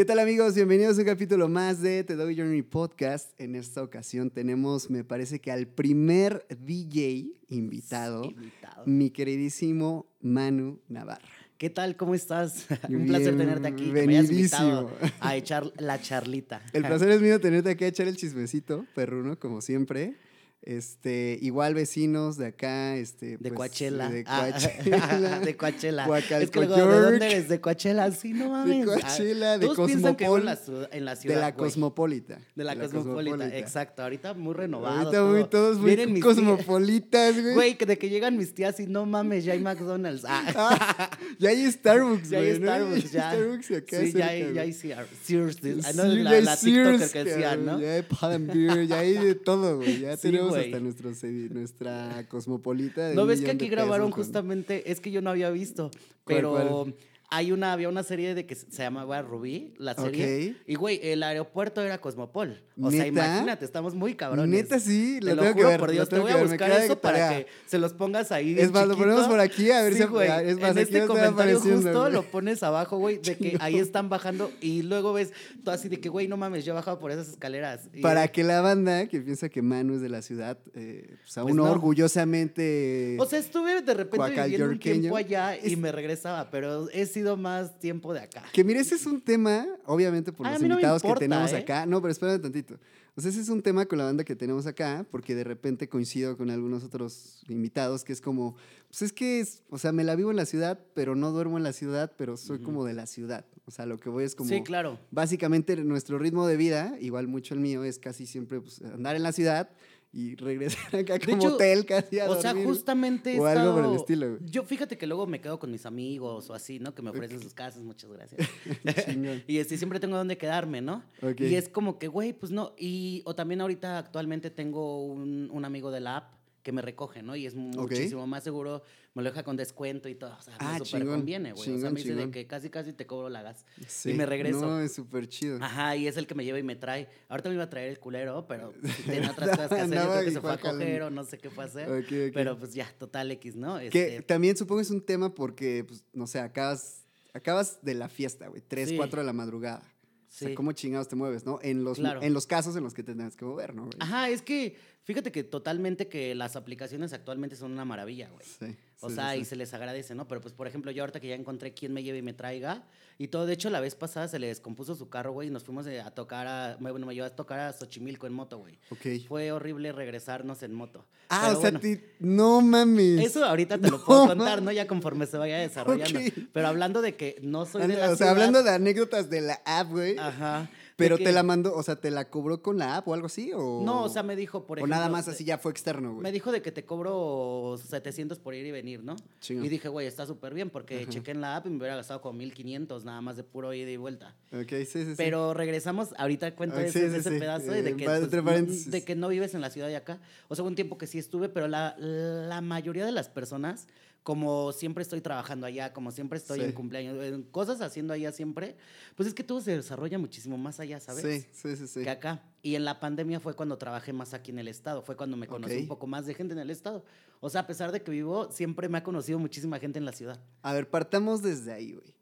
¿Qué tal amigos? Bienvenidos a un capítulo más de The Dog Journey Podcast. En esta ocasión tenemos, me parece que al primer DJ invitado, Invitado. mi queridísimo Manu Navarra. ¿Qué tal? ¿Cómo estás? Un placer tenerte aquí. Que me hayas invitado a echar la charlita. El placer es mío tenerte aquí a echar el chismecito, perruno, como siempre. Este, igual vecinos de acá, este, De pues, Coachella. De Ah, Coachella. de Coachella. Es que luego, ¿de dónde eres? De Coachella. Sí, no mames. De Coachella, de piensan que vivo en la, ciudad- la de la güey. Cosmopolita. De la, cosmopolita. exacto. Ahorita muy renovado. Ahorita muy, todos muy Vienen mis tías- cosmopolitas, güey. Güey, que de que llegan mis tías y no mames, ya hay McDonald's. Ah. Ah, ya hay Starbucks, Ya hay güey. ¿no? Starbucks, ya. Starbucks acá Sí, ya hay, güey. ya hay Sear- Sears. Ah, no, la, ya hay la TikToker que decía, cabrón, ¿no? Ya hay Pull&Bear, ya hay de todo, güey. Ya tenemos güey. hasta nuestro, nuestra cosmopolita. de ¿No ves que aquí grabaron pesos justamente? Es que yo no había visto, ¿Cuál, pero cuál? Hay una, había una serie de que se llamaba Rubí, la serie. Ok. Y güey, el aeropuerto era Cosmopol. O sea, ¿Neta? imagínate, estamos muy cabrones. Neta, sí, Te lo lo tengo que juro ver. por Dios, te tengo voy a buscar eso para que se los pongas ahí. Es más, lo ponemos chiquito. por aquí, a ver Sí, si- güey. es más, en este comentario justo güey. lo pones abajo, güey, de que ahí están bajando y luego ves tú así de que, güey, no mames, yo bajaba por esas escaleras. Y- Para que la banda que piensa que Manu es de la ciudad, eh, pues aún Pues no. orgullosamente. O sea, estuve de repente viviendo un tiempo allá y Es- me regresaba, pero he sido más tiempo de acá. Que mire, ese es un tema, obviamente por Ah, los mí no invitados importa, que tenemos ¿eh? acá. No, pero espérame tantito. O sea, ese es un tema con la banda que tenemos acá, porque de repente coincido con algunos otros invitados, que es como, pues es que, es, o sea, me la vivo en la ciudad, pero no duermo en la ciudad, pero soy Ujú. como de la ciudad. O sea, lo que voy es como... Sí, claro. Básicamente nuestro ritmo de vida, igual mucho el mío, es casi siempre pues, andar en la ciudad y regresar acá como hecho, hotel casi a O sea, justamente o algo por el estilo, güey. Yo fíjate que luego me quedo con mis amigos o así, ¿no? Que me ofrecen sus casas, muchas gracias. Y este, siempre tengo donde quedarme, ¿no? Y es como que, güey, pues no. Y, o también ahorita actualmente tengo un, un amigo de la app que me recoge, ¿no? Y es muchísimo más seguro, me lo deja con descuento y todo. O sea, Ah, me súper conviene, güey. O sea, chingón, me dice de que casi, casi te cobro la gas. Sí. Y me regreso. No, es súper chido. Ajá, y es el que me lleva y me trae. Ahorita me iba a traer el culero, pero tiene otras cosas que hacer. Yo creo que se fue a coger o no sé qué fue a hacer. Ok, ok. Pero pues ya, total X, ¿no? Que Este, también supongo es un tema porque, pues, no sé, acabas, acabas de la fiesta, güey, 3, Sí. 4 de la madrugada. O sea, Sí. ¿cómo chingados te mueves, no? En los, Claro. en los casos en los que te tengas que mover, ¿no? güey? Ajá, es que fíjate que totalmente que las aplicaciones actualmente son una maravilla, güey. Sí. O sí, sea, sí, y sí. se les agradece, ¿no? Pero pues, por ejemplo, yo ahorita que ya encontré quién me lleve y me traiga y todo, de hecho, la vez pasada se le descompuso su carro, güey, y nos fuimos eh, a tocar a, bueno, me llevó a tocar a Xochimilco en moto, güey. Ok. Fue horrible regresarnos en moto. Ah, Pero o sea, bueno. ti- no mames. Eso ahorita te lo puedo contar, mames. ¿no? Ya conforme se vaya desarrollando. Ok. Pero hablando de que no soy de la o sea, ciudad- hablando de anécdotas de la app, güey. Ajá. Pero que- te la mandó, o sea, ¿te la cobró con la app o algo así? O... No, o sea, me dijo, por O ejemplo... nada más así ya fue externo, güey. Me dijo de que te cobro 700 por ir y venir, ¿no? Y dije, güey, está súper bien porque Ajá. chequé en la app y me hubiera gastado como 1500 nada más de puro ida y vuelta. Ok, sí, sí, sí. Pero regresamos, ahorita cuento Ah, ese, sí, sí, ese sí. pedazo de Eh, que, pues, no- de que no vives en la ciudad de acá. O sea, un tiempo que sí estuve, pero la, la mayoría de las personas, como siempre estoy trabajando allá, como siempre estoy Sí. en cumpleaños, en cosas haciendo allá siempre, pues es que todo se desarrolla muchísimo más allá, ¿sabes? Sí, sí, sí, sí. que acá. Y en la pandemia fue cuando trabajé más aquí en el estado, fue cuando me conocí un poco más de gente en el estado. O sea, a pesar de que vivo, siempre me ha conocido muchísima gente en la ciudad. A ver, partamos desde ahí, güey.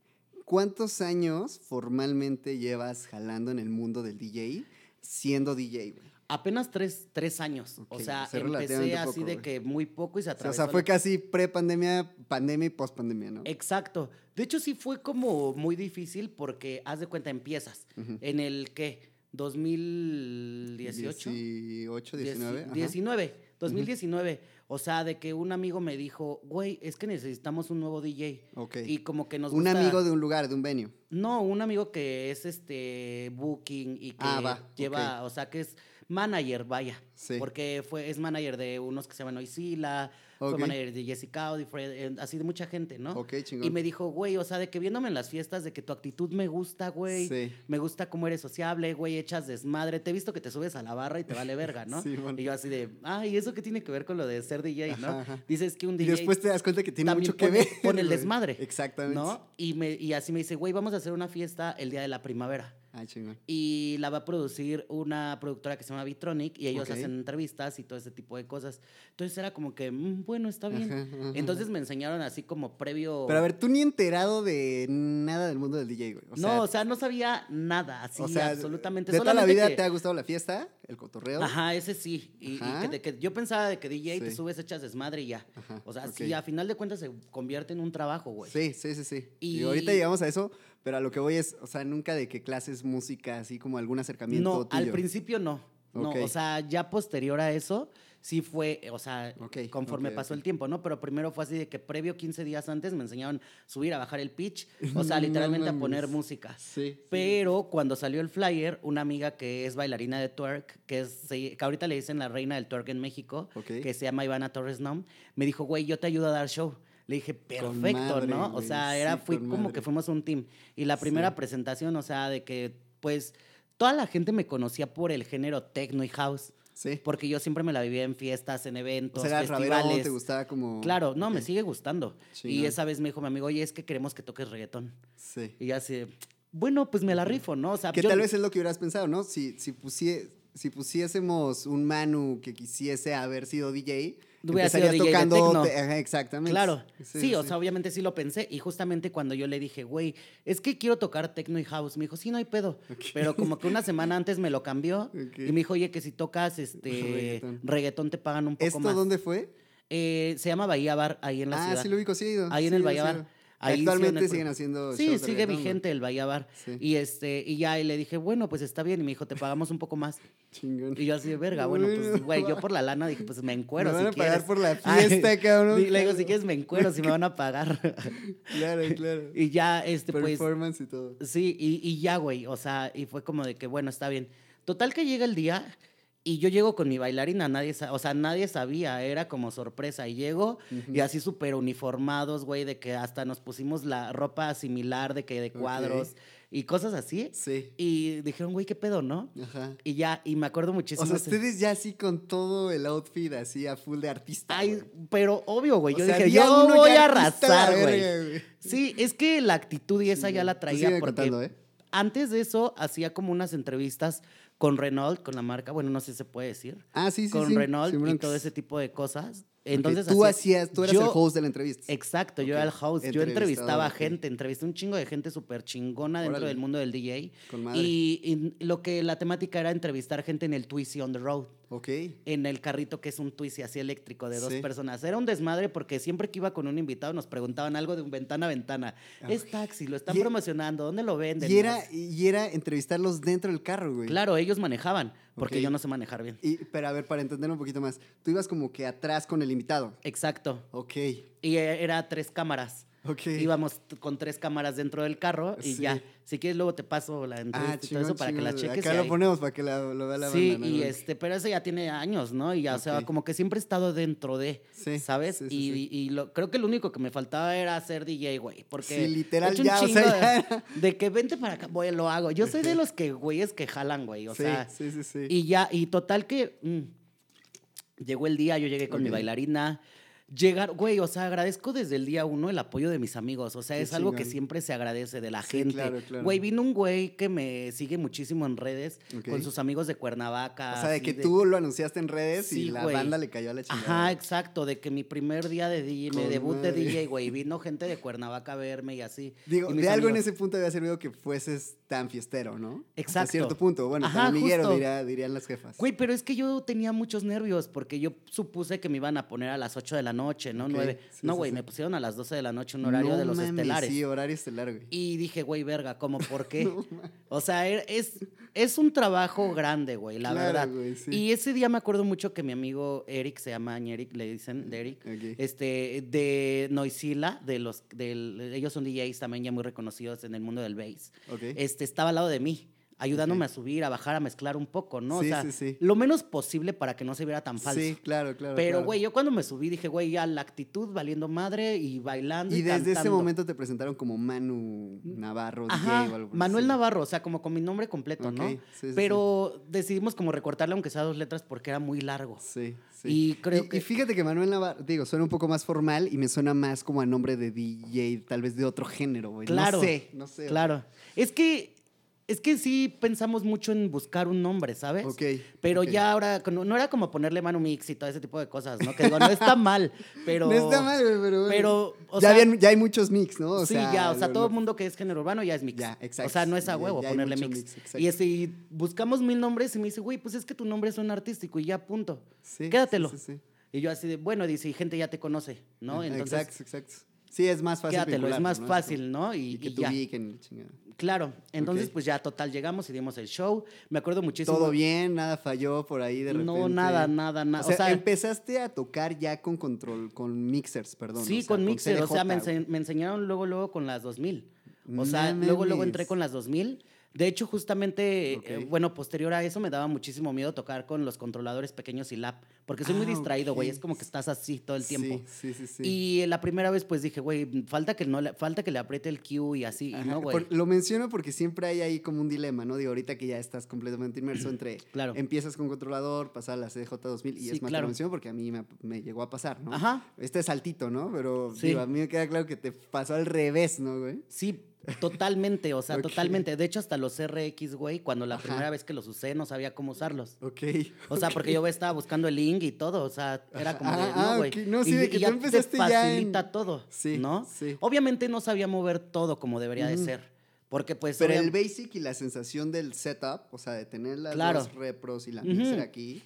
¿Cuántos años formalmente llevas jalando en el mundo del DJ siendo DJ, güey? Apenas tres, tres años. Ok, o sea, o sea, empecé así poco, de que muy poco y se atravesó. o sea, fue casi pre-pandemia, pandemia y post-pandemia, ¿no? Exacto. De hecho, sí fue como muy difícil porque, haz de cuenta, empiezas. Ujú. En el, ¿qué? 2018. 18, Dieci- 19. ajá. 19, 2019. O sea, de que un amigo me dijo, güey, es que necesitamos un nuevo DJ. Ok. Y como que nos Un gusta- amigo de un lugar, de un venue. No, un amigo que es este booking y que Ah, va, lleva, o sea, que es manager, vaya. Sí. Porque fue, es manager de unos que se llaman Oisila, Ok. fue manager de Jessica Audi, Fred, eh, así de mucha gente, ¿no? Ok, chingón. Y me dijo, güey, o sea, de que viéndome en las fiestas, de que tu actitud me gusta, güey. Sí. Me gusta cómo eres sociable, güey, echas desmadre. Te he visto que te subes a la barra y te vale verga, ¿no? Sí, bueno. Y yo así de, ah, ¿y eso qué tiene que ver con lo de ser DJ, no? Ajá. Dices que un Y DJ después te das cuenta que tiene mucho que ver. pone el desmadre, Exactamente. ¿no? Y, me, y así me dice, güey, vamos a hacer una fiesta el día de la primavera. Ah, chingón. y la va a producir una productora que se llama Vitronic y ellos hacen entrevistas y todo ese tipo de cosas. Entonces era como que, mm, bueno, está bien. Ajá, ajá, Entonces me enseñaron así como previo... Pero a ver, tú ni enterado de nada del mundo del DJ, güey. O sea, no, o sea, no sabía nada, así, o sea, absolutamente. ¿De toda la vida que- te ha gustado la fiesta? ¿El cotorreo? Ajá, ese sí. Y, que, yo pensaba de que DJ te Sí. subes, echas desmadre y ya. O sea, ok. sí, a final de cuentas se convierte en un trabajo, güey. Sí, sí, sí, sí. Y... Y- ahorita llegamos a eso, pero a lo que voy es, o sea, nunca de que clases música, así como algún acercamiento No, al principio no. No, o sea, ya posterior a eso, sí fue, o sea, conforme pasó el tiempo, ¿no? Pero primero fue así de que previo 15 días antes me enseñaron subir a bajar el pitch, o sea, No literalmente a poner música. Sí. sí. Pero cuando salió el flyer, una amiga que es bailarina de twerk, que, es, que ahorita le dicen la reina del twerk en México, que se llama Ivana Torres Nom, me dijo, güey, yo te ayudo a dar show. Le dije, perfecto, madre, ¿no? O sea, era, sí, fui como madre. que fuimos un team. Y la primera Sí. presentación, o sea, de que, pues, toda la gente me conocía por el género techno y house, Sí. porque yo siempre me la vivía en fiestas, en O eventos, sea, era raverón, festivales. te gustaba como... Claro, no, me sigue gustando. Y Chingón. esa vez me dijo mi amigo, oye, es que queremos que toques reggaetón. Sí. Y ya así, bueno, pues me la rifo, ¿no? O sea, Que yo- tal vez es lo que hubieras pensado, ¿no? Si, si, pusie- si pusiésemos un Manu que quisiese haber sido DJ, Hubiera sido DJ de tocando... tecno. exactamente. Claro, sí, o sea, obviamente sí lo pensé. Y justamente cuando yo le dije, güey, es que quiero tocar techno y house, me dijo, sí, no hay pedo. Pero como que una semana antes me lo cambió y me dijo, oye, que si tocas este Reggaetón. reggaetón, te pagan un poco ¿Esto más. dónde fue? Eh, se llama Bahía Bar, ahí en la ah, ciudad. sí lo ubico, sí he ido. Ahí en el Bahía Bar. Ahí Actualmente siguen haciendo Sí, shows de sigue vigente el Bahía Bar. Sí. Y este, y ya, y le dije, bueno, pues está bien. Y me dijo, te pagamos un poco más. Chingón. Y yo así de verga, bueno, pues, güey, yo por la lana dije, pues me encuero Me si van a pagar quieres. por la Ay, fiesta, cabrón. y Le digo, si quieres me encuero, si me van a pagar. Claro, claro. y ya, este, pues, Performance y todo. sí, y, y ya, güey, o sea, y fue como de que, bueno, está bien. Total que llega el día y yo llego con mi bailarina, nadie, o sea, nadie sabía, era como sorpresa. Y llego y así súper uniformados, güey, de que hasta nos pusimos la ropa similar, de que de cuadros y cosas así. Sí. Y dijeron, güey, ¿qué pedo, no? Ajá. Y ya, y me acuerdo muchísimo. O sea, ese- ustedes ya así con todo el outfit así a full de artista. Ay, güey. pero obvio, güey. Yo sea, dije, yo uno voy a arrasar, güey. Sí, es que la actitud y esa ya la traía porque contando, ¿eh? antes de eso hacía como unas entrevistas con Renault, con la marca, bueno, no sé si se puede decir, Ah, sí, sí, con sí. Renault y todo ese tipo de cosas. Entonces tú hacía- hacías, tú eras yo- el host de la entrevista. Exacto, yo era el host. Yo entrevistaba ok. gente, entrevisté un chingo de gente súper chingona dentro Órale. del mundo del DJ. Con madre. Y, y lo que la temática era entrevistar gente en el Twisty on the Road Ok. en el carrito que es un Twizy así eléctrico de dos Sí. personas. Era un desmadre porque siempre que iba con un invitado nos preguntaban algo de un ventana a ventana. Es taxi, lo están Y- promocionando, ¿dónde lo venden? Y era, y era entrevistarlos dentro del carro, güey. Claro, ellos manejaban, porque yo no sé manejar bien. Y, pero a ver, para entender un poquito más, tú ibas como que atrás con el invitado. Exacto. Ok. Y era tres cámaras. Ok. Íbamos con tres cámaras dentro del carro y Sí. ya. Si quieres, luego te paso la entrevista Ah, y todo chingón, eso para que la cheques. Acá lo ahí- ponemos para que la- lo vea la Sí, banda. ¿no? y este, pero ese ya tiene años, ¿no? Y ya, o sea, como que siempre he estado dentro de, Sí, ¿sabes? y y lo, creo que lo único que me faltaba era ser DJ, güey. Porque Sí, literal, he hecho un ya, o sea, de, de que vente para acá, voy, lo hago. Yo soy de los que, güeyes, que jalan, güey. O sí, sea, sí, sí, sí. y ya, y total que mm, llegó el día, yo llegué con mi bailarina. Llegar, güey, o sea, agradezco desde el día uno el apoyo de mis amigos. O sea, Qué es algo que siempre se agradece de la Sí, gente. claro, claro. Güey, vino un güey que me sigue muchísimo en redes con sus amigos de Cuernavaca. o sea, de que tú lo anunciaste en redes Sí, y la güey. banda le cayó a la chingada. Ajá, exacto, de que mi primer día de DJ, mi Con debut de madre. DJ, güey, vino gente de Cuernavaca a verme y así. Digo, y de algo en ese punto había servido que fueses tan fiestero, ¿no? Hasta Exacto. cierto punto. Bueno, Ajá, tan amiguero, dirían las jefas. Güey, pero es que yo tenía muchos nervios porque yo supuse que me iban a poner a las 8 de la noche, ¿no? Ok, 9. sí, no, güey, sí. me pusieron a las 12 de la noche, un horario No de los mames, estelares. Sí, horario estelar, güey. Y dije, güey, verga, ¿cómo? ¿Por qué? o sea, er- es, es un trabajo grande, güey, la Claro, verdad. güey. Y ese día me acuerdo mucho que mi amigo Eric, se llama Eric, le dicen de Eric, este, de Noisila, de los, del, ellos son DJs también ya muy reconocidos en el mundo del bass. Ok. Este, estaba al lado de mí, ayudándome a subir, a bajar, a mezclar un poco, ¿no? Sí, o sea, sí, sí. lo menos posible para que no se viera tan falso. Sí, claro, claro. Pero, claro. güey, yo cuando me subí dije, güey, ya la actitud valiendo madre y bailando. Y, Y desde ese momento te presentaron como Manu Navarro, Ajá, DJ o algo el Manuel. Navarro, o sea, como con mi nombre completo, ¿no? sí, sí, Pero decidimos como recortarle aunque sea dos letras porque era muy largo. Sí, sí. Y creo y, que- y fíjate que Manuel Navarro, digo, suena un poco más formal y me suena más como a nombre de DJ, tal vez de otro género, güey. Claro. No sé, no sé. Claro. Es que Es que sí pensamos mucho en buscar un nombre, ¿sabes? Ok. Pero ya ahora, no, no era como ponerle mano mix y todo ese tipo de cosas, ¿no? Que digo, no está mal, pero... No está mal, pero. Pero, o ya, sea- habían- ya hay muchos mix, ¿no? O sí, sea, ya, o sea, lo- todo el mundo que es género urbano ya es mix. Ya, exacto. O sea, no es a Ya- huevo ya hay ponerle mix. mix, y y buscamos mil nombres y me dice, güey, pues es que tu nombre suena artístico y ya, punto. Sí, Quédatelo. sí, sí, sí. Y yo así de, bueno, dice, y gente ya te conoce, ¿no? Entonces, exacto, exacto. Sí, es más fácil. quédatelo, es más ¿no? fácil, ¿no? Y, Y que te ubiquen, chingada. Claro. Entonces, pues ya, total, llegamos y dimos el show. Me acuerdo muchísimo. Todo bien, nada falló por ahí de repente. No, nada, nada, nada. O sea, empezaste a tocar ya con control, con mixers, perdón. Sí, o sea, con Mixer, o sea, me, CDJ, ense- me enseñaron luego, luego con las 2000. O sea, luego, luego entré con las 2000. De hecho, justamente, eh, bueno, posterior a eso me daba muchísimo miedo tocar con los controladores pequeños y lap, porque soy muy Ah, distraído, güey, es como que estás así todo el tiempo. Sí, sí, sí. sí. Y la primera vez pues dije, güey, falta que no le, falta que le apriete el Q y así, y no, güey. lo menciono porque siempre hay ahí como un dilema, ¿no? Digo, ahorita que ya estás completamente inmerso entre Claro. empiezas con controlador, pasar a la CJ2000 y Sí, es más claro. lo menciono porque a mí me, me llegó a pasar, ¿no? Ajá. Este es saltito, ¿no? Pero Sí. digo, a mí me queda claro que te pasó al revés, ¿no, güey? Sí, totalmente, o sea, Ok. totalmente. De hecho, hasta los RX, güey, cuando la Ajá. primera vez que los usé no sabía cómo usarlos. Ok. O sea, porque yo estaba buscando el link y todo, o sea, era como de, Ah, ah, no, güey. ok. No, sí, y, de que y tú ya empezaste te ya en- facilita todo, Sí, ¿no? sí. Obviamente no sabía mover todo como debería de ser, porque pues... Pero el basic y la sensación del setup, o sea, de tener las Claro. dos repros y la mixer aquí.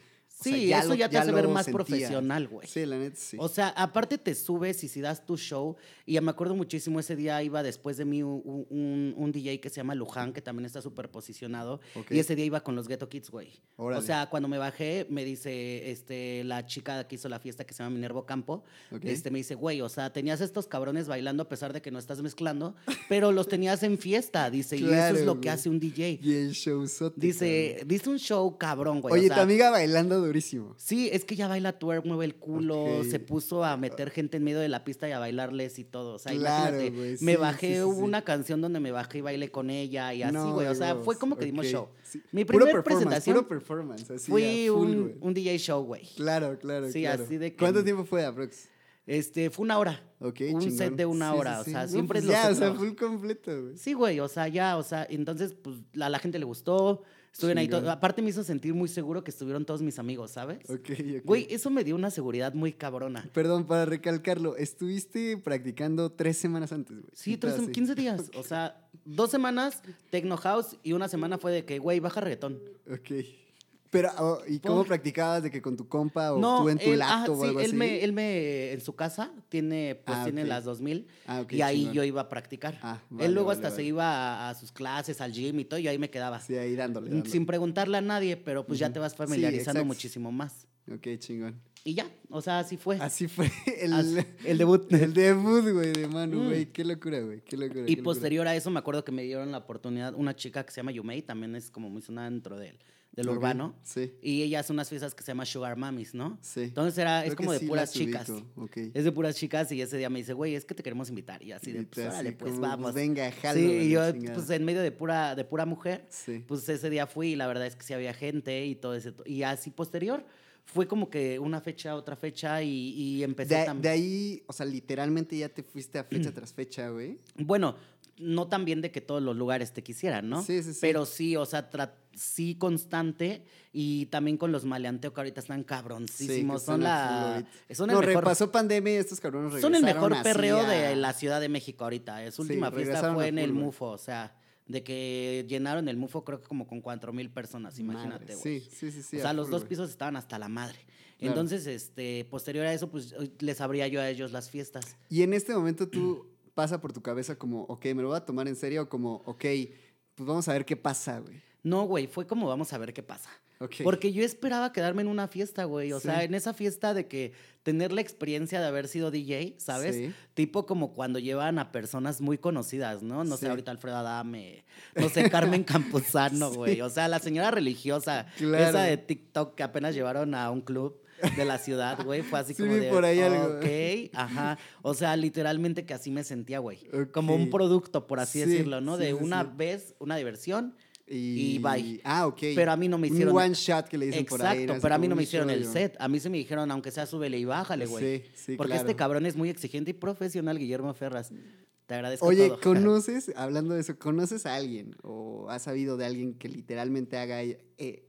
O sea, Sí, eso lo- ya te hace ver más sentías. profesional, güey. Sí, la neta sí. O sea, aparte te subes y si das tu show, y me acuerdo muchísimo, ese día iba después de mí un, un- un DJ que se llama Luján, que también está súper posicionado, Ok. y ese día iba con los Ghetto Kids, güey. O sea, cuando me bajé, me dice este, la chica que hizo la fiesta que se llama Minervo Campo, Ok. este, me dice, güey, o sea, tenías estos cabrones bailando a pesar de que no estás mezclando, pero los tenías en fiesta, dice, y eso Claro, es lo que hace un DJ. Y el show Dice, dice un show cabrón, güey. Oye, o sea, tu amiga bailando durísimo. Sí, es que ya baila twerk, mueve el culo, se puso a meter gente en medio de la pista y a bailarles y todo. O sea, Claro, imagínate, güey, me bajé, sí, sí, hubo sí. una canción donde me bajé y bailé con ella y así, No, güey. o sea, fue como que dimos show. Mi Puro primer performance, presentación Puro performance, así. fui full, un, un DJ show, güey. Claro, claro, Sí, claro. así de que- ¿Cuánto tiempo fue, aprox? Este, fue una hora. Ok, un chingón. set de una Sí, hora, sí, o sea, No, siempre pues lo ya, o sea, full completo, güey. Sí, güey, o sea, ya, o sea, entonces, pues, a la gente le gustó. Estuvieron ahí Chingón. todo- Aparte me hizo sentir muy seguro que estuvieron todos mis amigos, ¿sabes? Ok, ok. Güey, eso me dio una seguridad muy cabrona. Perdón, para recalcarlo, estuviste practicando tres semanas antes, güey. Sí, tres, así. 15 días. O sea, dos semanas Tecno House y una semana fue de que, güey, baja reggaetón. Ok. Pero, oh, ¿y cómo Por- practicabas? ¿De que con tu compa o no, tú en tu él, laptop o sí, algo él así? Me, él me, en su casa, tiene, pues Ah, tiene las 2000. Ah, y ahí yo iba a practicar. Ah, vale, él luego vale, hasta vale. se iba a, a sus clases, al gym y todo, y ahí me quedaba. Sí, ahí dándole. dándole. Sin preguntarle a nadie, pero pues ya te vas familiarizando muchísimo más. Ok, chingón. Y ya, o sea, así fue. Así fue el, Así- el debut. el debut, güey, de Manu, Mm. güey. Qué locura, güey. Qué locura. Y qué locura. posterior a eso me acuerdo que me dieron la oportunidad, una chica que se llama Yumei, también es como muy sonada dentro del, del Ok, urbano. Sí, Y ella hace unas fiestas que se llama Sugar Mamis, ¿no? sí. Entonces era, es Creo como de sí puras chicas. ubico, Ok. Es de puras chicas y ese día me dice, güey, es que te queremos invitar. Y así de, pues, órale, pues como, vamos. venga, jalo. sí, y yo, chingada. pues en medio de pura, de pura mujer, Sí. pues ese día fui y la verdad es que sí había gente y todo ese. Y así posterior, fue como que una fecha, otra fecha y, y empecé De, también. de ahí, o sea, literalmente ya te fuiste a fecha tras fecha, güey. Bueno, no tan bien de que todos los lugares te quisieran, ¿no? Sí, sí, sí. Pero sí, o sea, sí constante y también con los maleanteo que ahorita están cabroncísimos. son la. Son el no, mejor. repasó pandemia y estos cabrones Son el regresaron mejor perreo a- de la Ciudad de México ahorita. Su Sí, última fiesta regresaron fue en el. MUFO, o sea, de que llenaron el MUFO creo que como con cuatro mil personas, imagínate, güey. Sí, sí, sí, sí. o sea, los dos pisos estaban hasta la madre. Claro. Entonces, este, posterior a eso, pues les abría yo a ellos las fiestas. Y en este momento tú pasa por tu cabeza como, ok, me lo voy a tomar en serio, o como, ok, pues vamos a ver qué pasa, güey. No, güey, fue como vamos a ver qué pasa. Porque yo esperaba quedarme en una fiesta, güey. O Sí. sea, en esa fiesta de que tener la experiencia de haber sido DJ, ¿sabes? Sí. Tipo como cuando llevan a personas muy conocidas, ¿no? No Sí. sé, ahorita Alfredo Adame, no sé, Carmen Campuzano, güey. O sea, la señora religiosa, Claro. esa de TikTok que apenas llevaron a un club de la ciudad, güey, fue así Sí, como de, por ahí algo. ok, ajá. O sea, literalmente que así me sentía, güey. Como un producto, por así Sí, decirlo, ¿no? sí, de una vez, una diversión Y, bye. Ah, ok. Pero a mí no me hicieron- Un one shot que le dicen por ahí. Exacto, pero a mí no me hicieron el set. A mí se me dijeron, aunque sea súbele y bájale, güey. Sí, sí, Porque claro. este cabrón es muy exigente y profesional, Guillermo Ferras. Te agradezco Oye, todo. ¿conoces, hablando de eso, ¿conoces a alguien o has sabido de alguien que literalmente haga eh,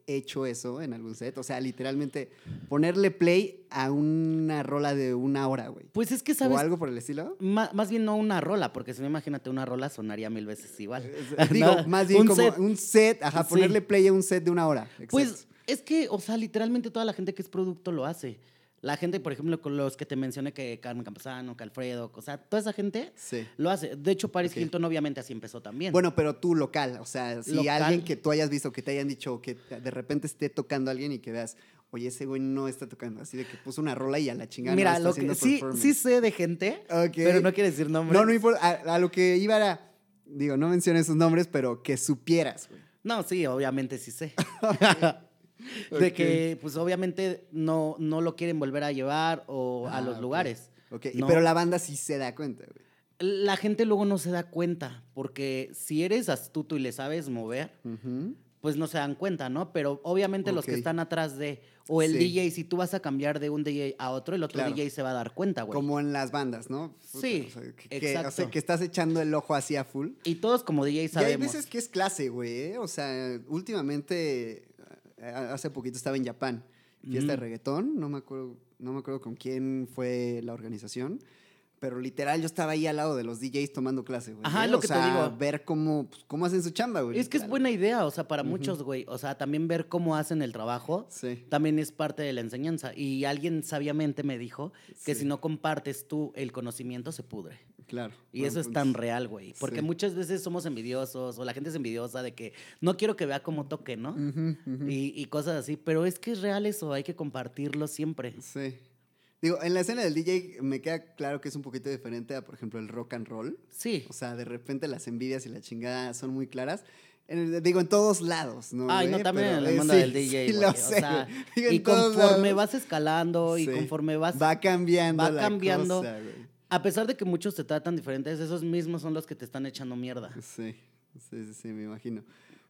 hecho eso en algún set? O sea, literalmente ponerle play a una rola de una hora, güey. Pues es que, ¿sabes? ¿O algo por el estilo? Más, bien no una rola, porque si no imagínate una rola sonaría mil veces igual. Eh, Digo, No, más bien un como set. un set, ajá, Sí. ponerle play a un set de una hora. Pues es que, o sea, literalmente toda la gente que es producto lo hace. La gente, por ejemplo, con los que te mencioné, que Carmen Campuzano, que Alfredo, o sea, toda esa gente Sí. lo hace. De hecho, Paris. Hilton obviamente así empezó también. Bueno, pero tú local, o sea, si Local. alguien que tú hayas visto, que te hayan dicho, que de repente esté tocando a alguien y que veas, oye, ese güey no está tocando, así de que puso una rola y a la chingada Mira, no está lo que sí, sí sé de gente, pero no quiere decir nombres. No, no importa, a, a lo que iba era, digo, no menciones sus nombres, pero que supieras, güey. No, sí, obviamente sí sé. De que, pues obviamente no, no lo quieren volver a llevar o a Ah, los lugares. Ok, No. pero la banda sí se da cuenta, güey. La gente luego no se da cuenta, porque si eres astuto y le sabes mover, pues no se dan cuenta, ¿no? Pero obviamente los que están atrás de, o el Sí. DJ, si tú vas a cambiar de un DJ a otro, el otro Claro. DJ se va a dar cuenta, güey. Como en las bandas, ¿no? Sí, o sea, que, que- o sea, exacto. que estás echando el ojo así a full. Y todos como DJ Y hay sabemos. veces que es clase, güey. ¿eh? O sea, últimamente, hace poquito estaba en Japón, fiesta de Ujú. reggaetón, no me acuerdo, no me acuerdo con quién fue la organización, pero literal yo estaba ahí al lado de los DJs tomando clase, güey. Ajá, ¿eh? lo O que te digo. ver cómo, pues, cómo hacen su chamba, güey. Es que es buena idea, o sea, para muchos, güey. O sea, también ver cómo hacen el trabajo Sí. también es parte de la enseñanza. Y alguien sabiamente me dijo que Sí. si no compartes tú el conocimiento, se pudre. Claro. Y eso es punto. tan real, güey. Porque Sí. muchas veces somos envidiosos o la gente es envidiosa de que no quiero que vea cómo toque, ¿no? Y, y cosas así. Pero es que es real eso, hay que compartirlo siempre. Sí. Digo, en la escena del DJ me queda claro que es un poquito diferente a, por ejemplo, el rock and roll. Sí. O sea, de repente las envidias y la chingada son muy claras. En el- digo, en todos lados, ¿no? Ay, no, también Pero, en el eh, mundo sí, del DJ, sí, lo o sé, sea. Digo, y conforme lados. vas escalando y Sí. conforme vas... Va cambiando va la cambiando. cosa. A pesar de que muchos te tratan diferentes, esos mismos son los que te están echando mierda. Sí, sí, sí, sí, me imagino.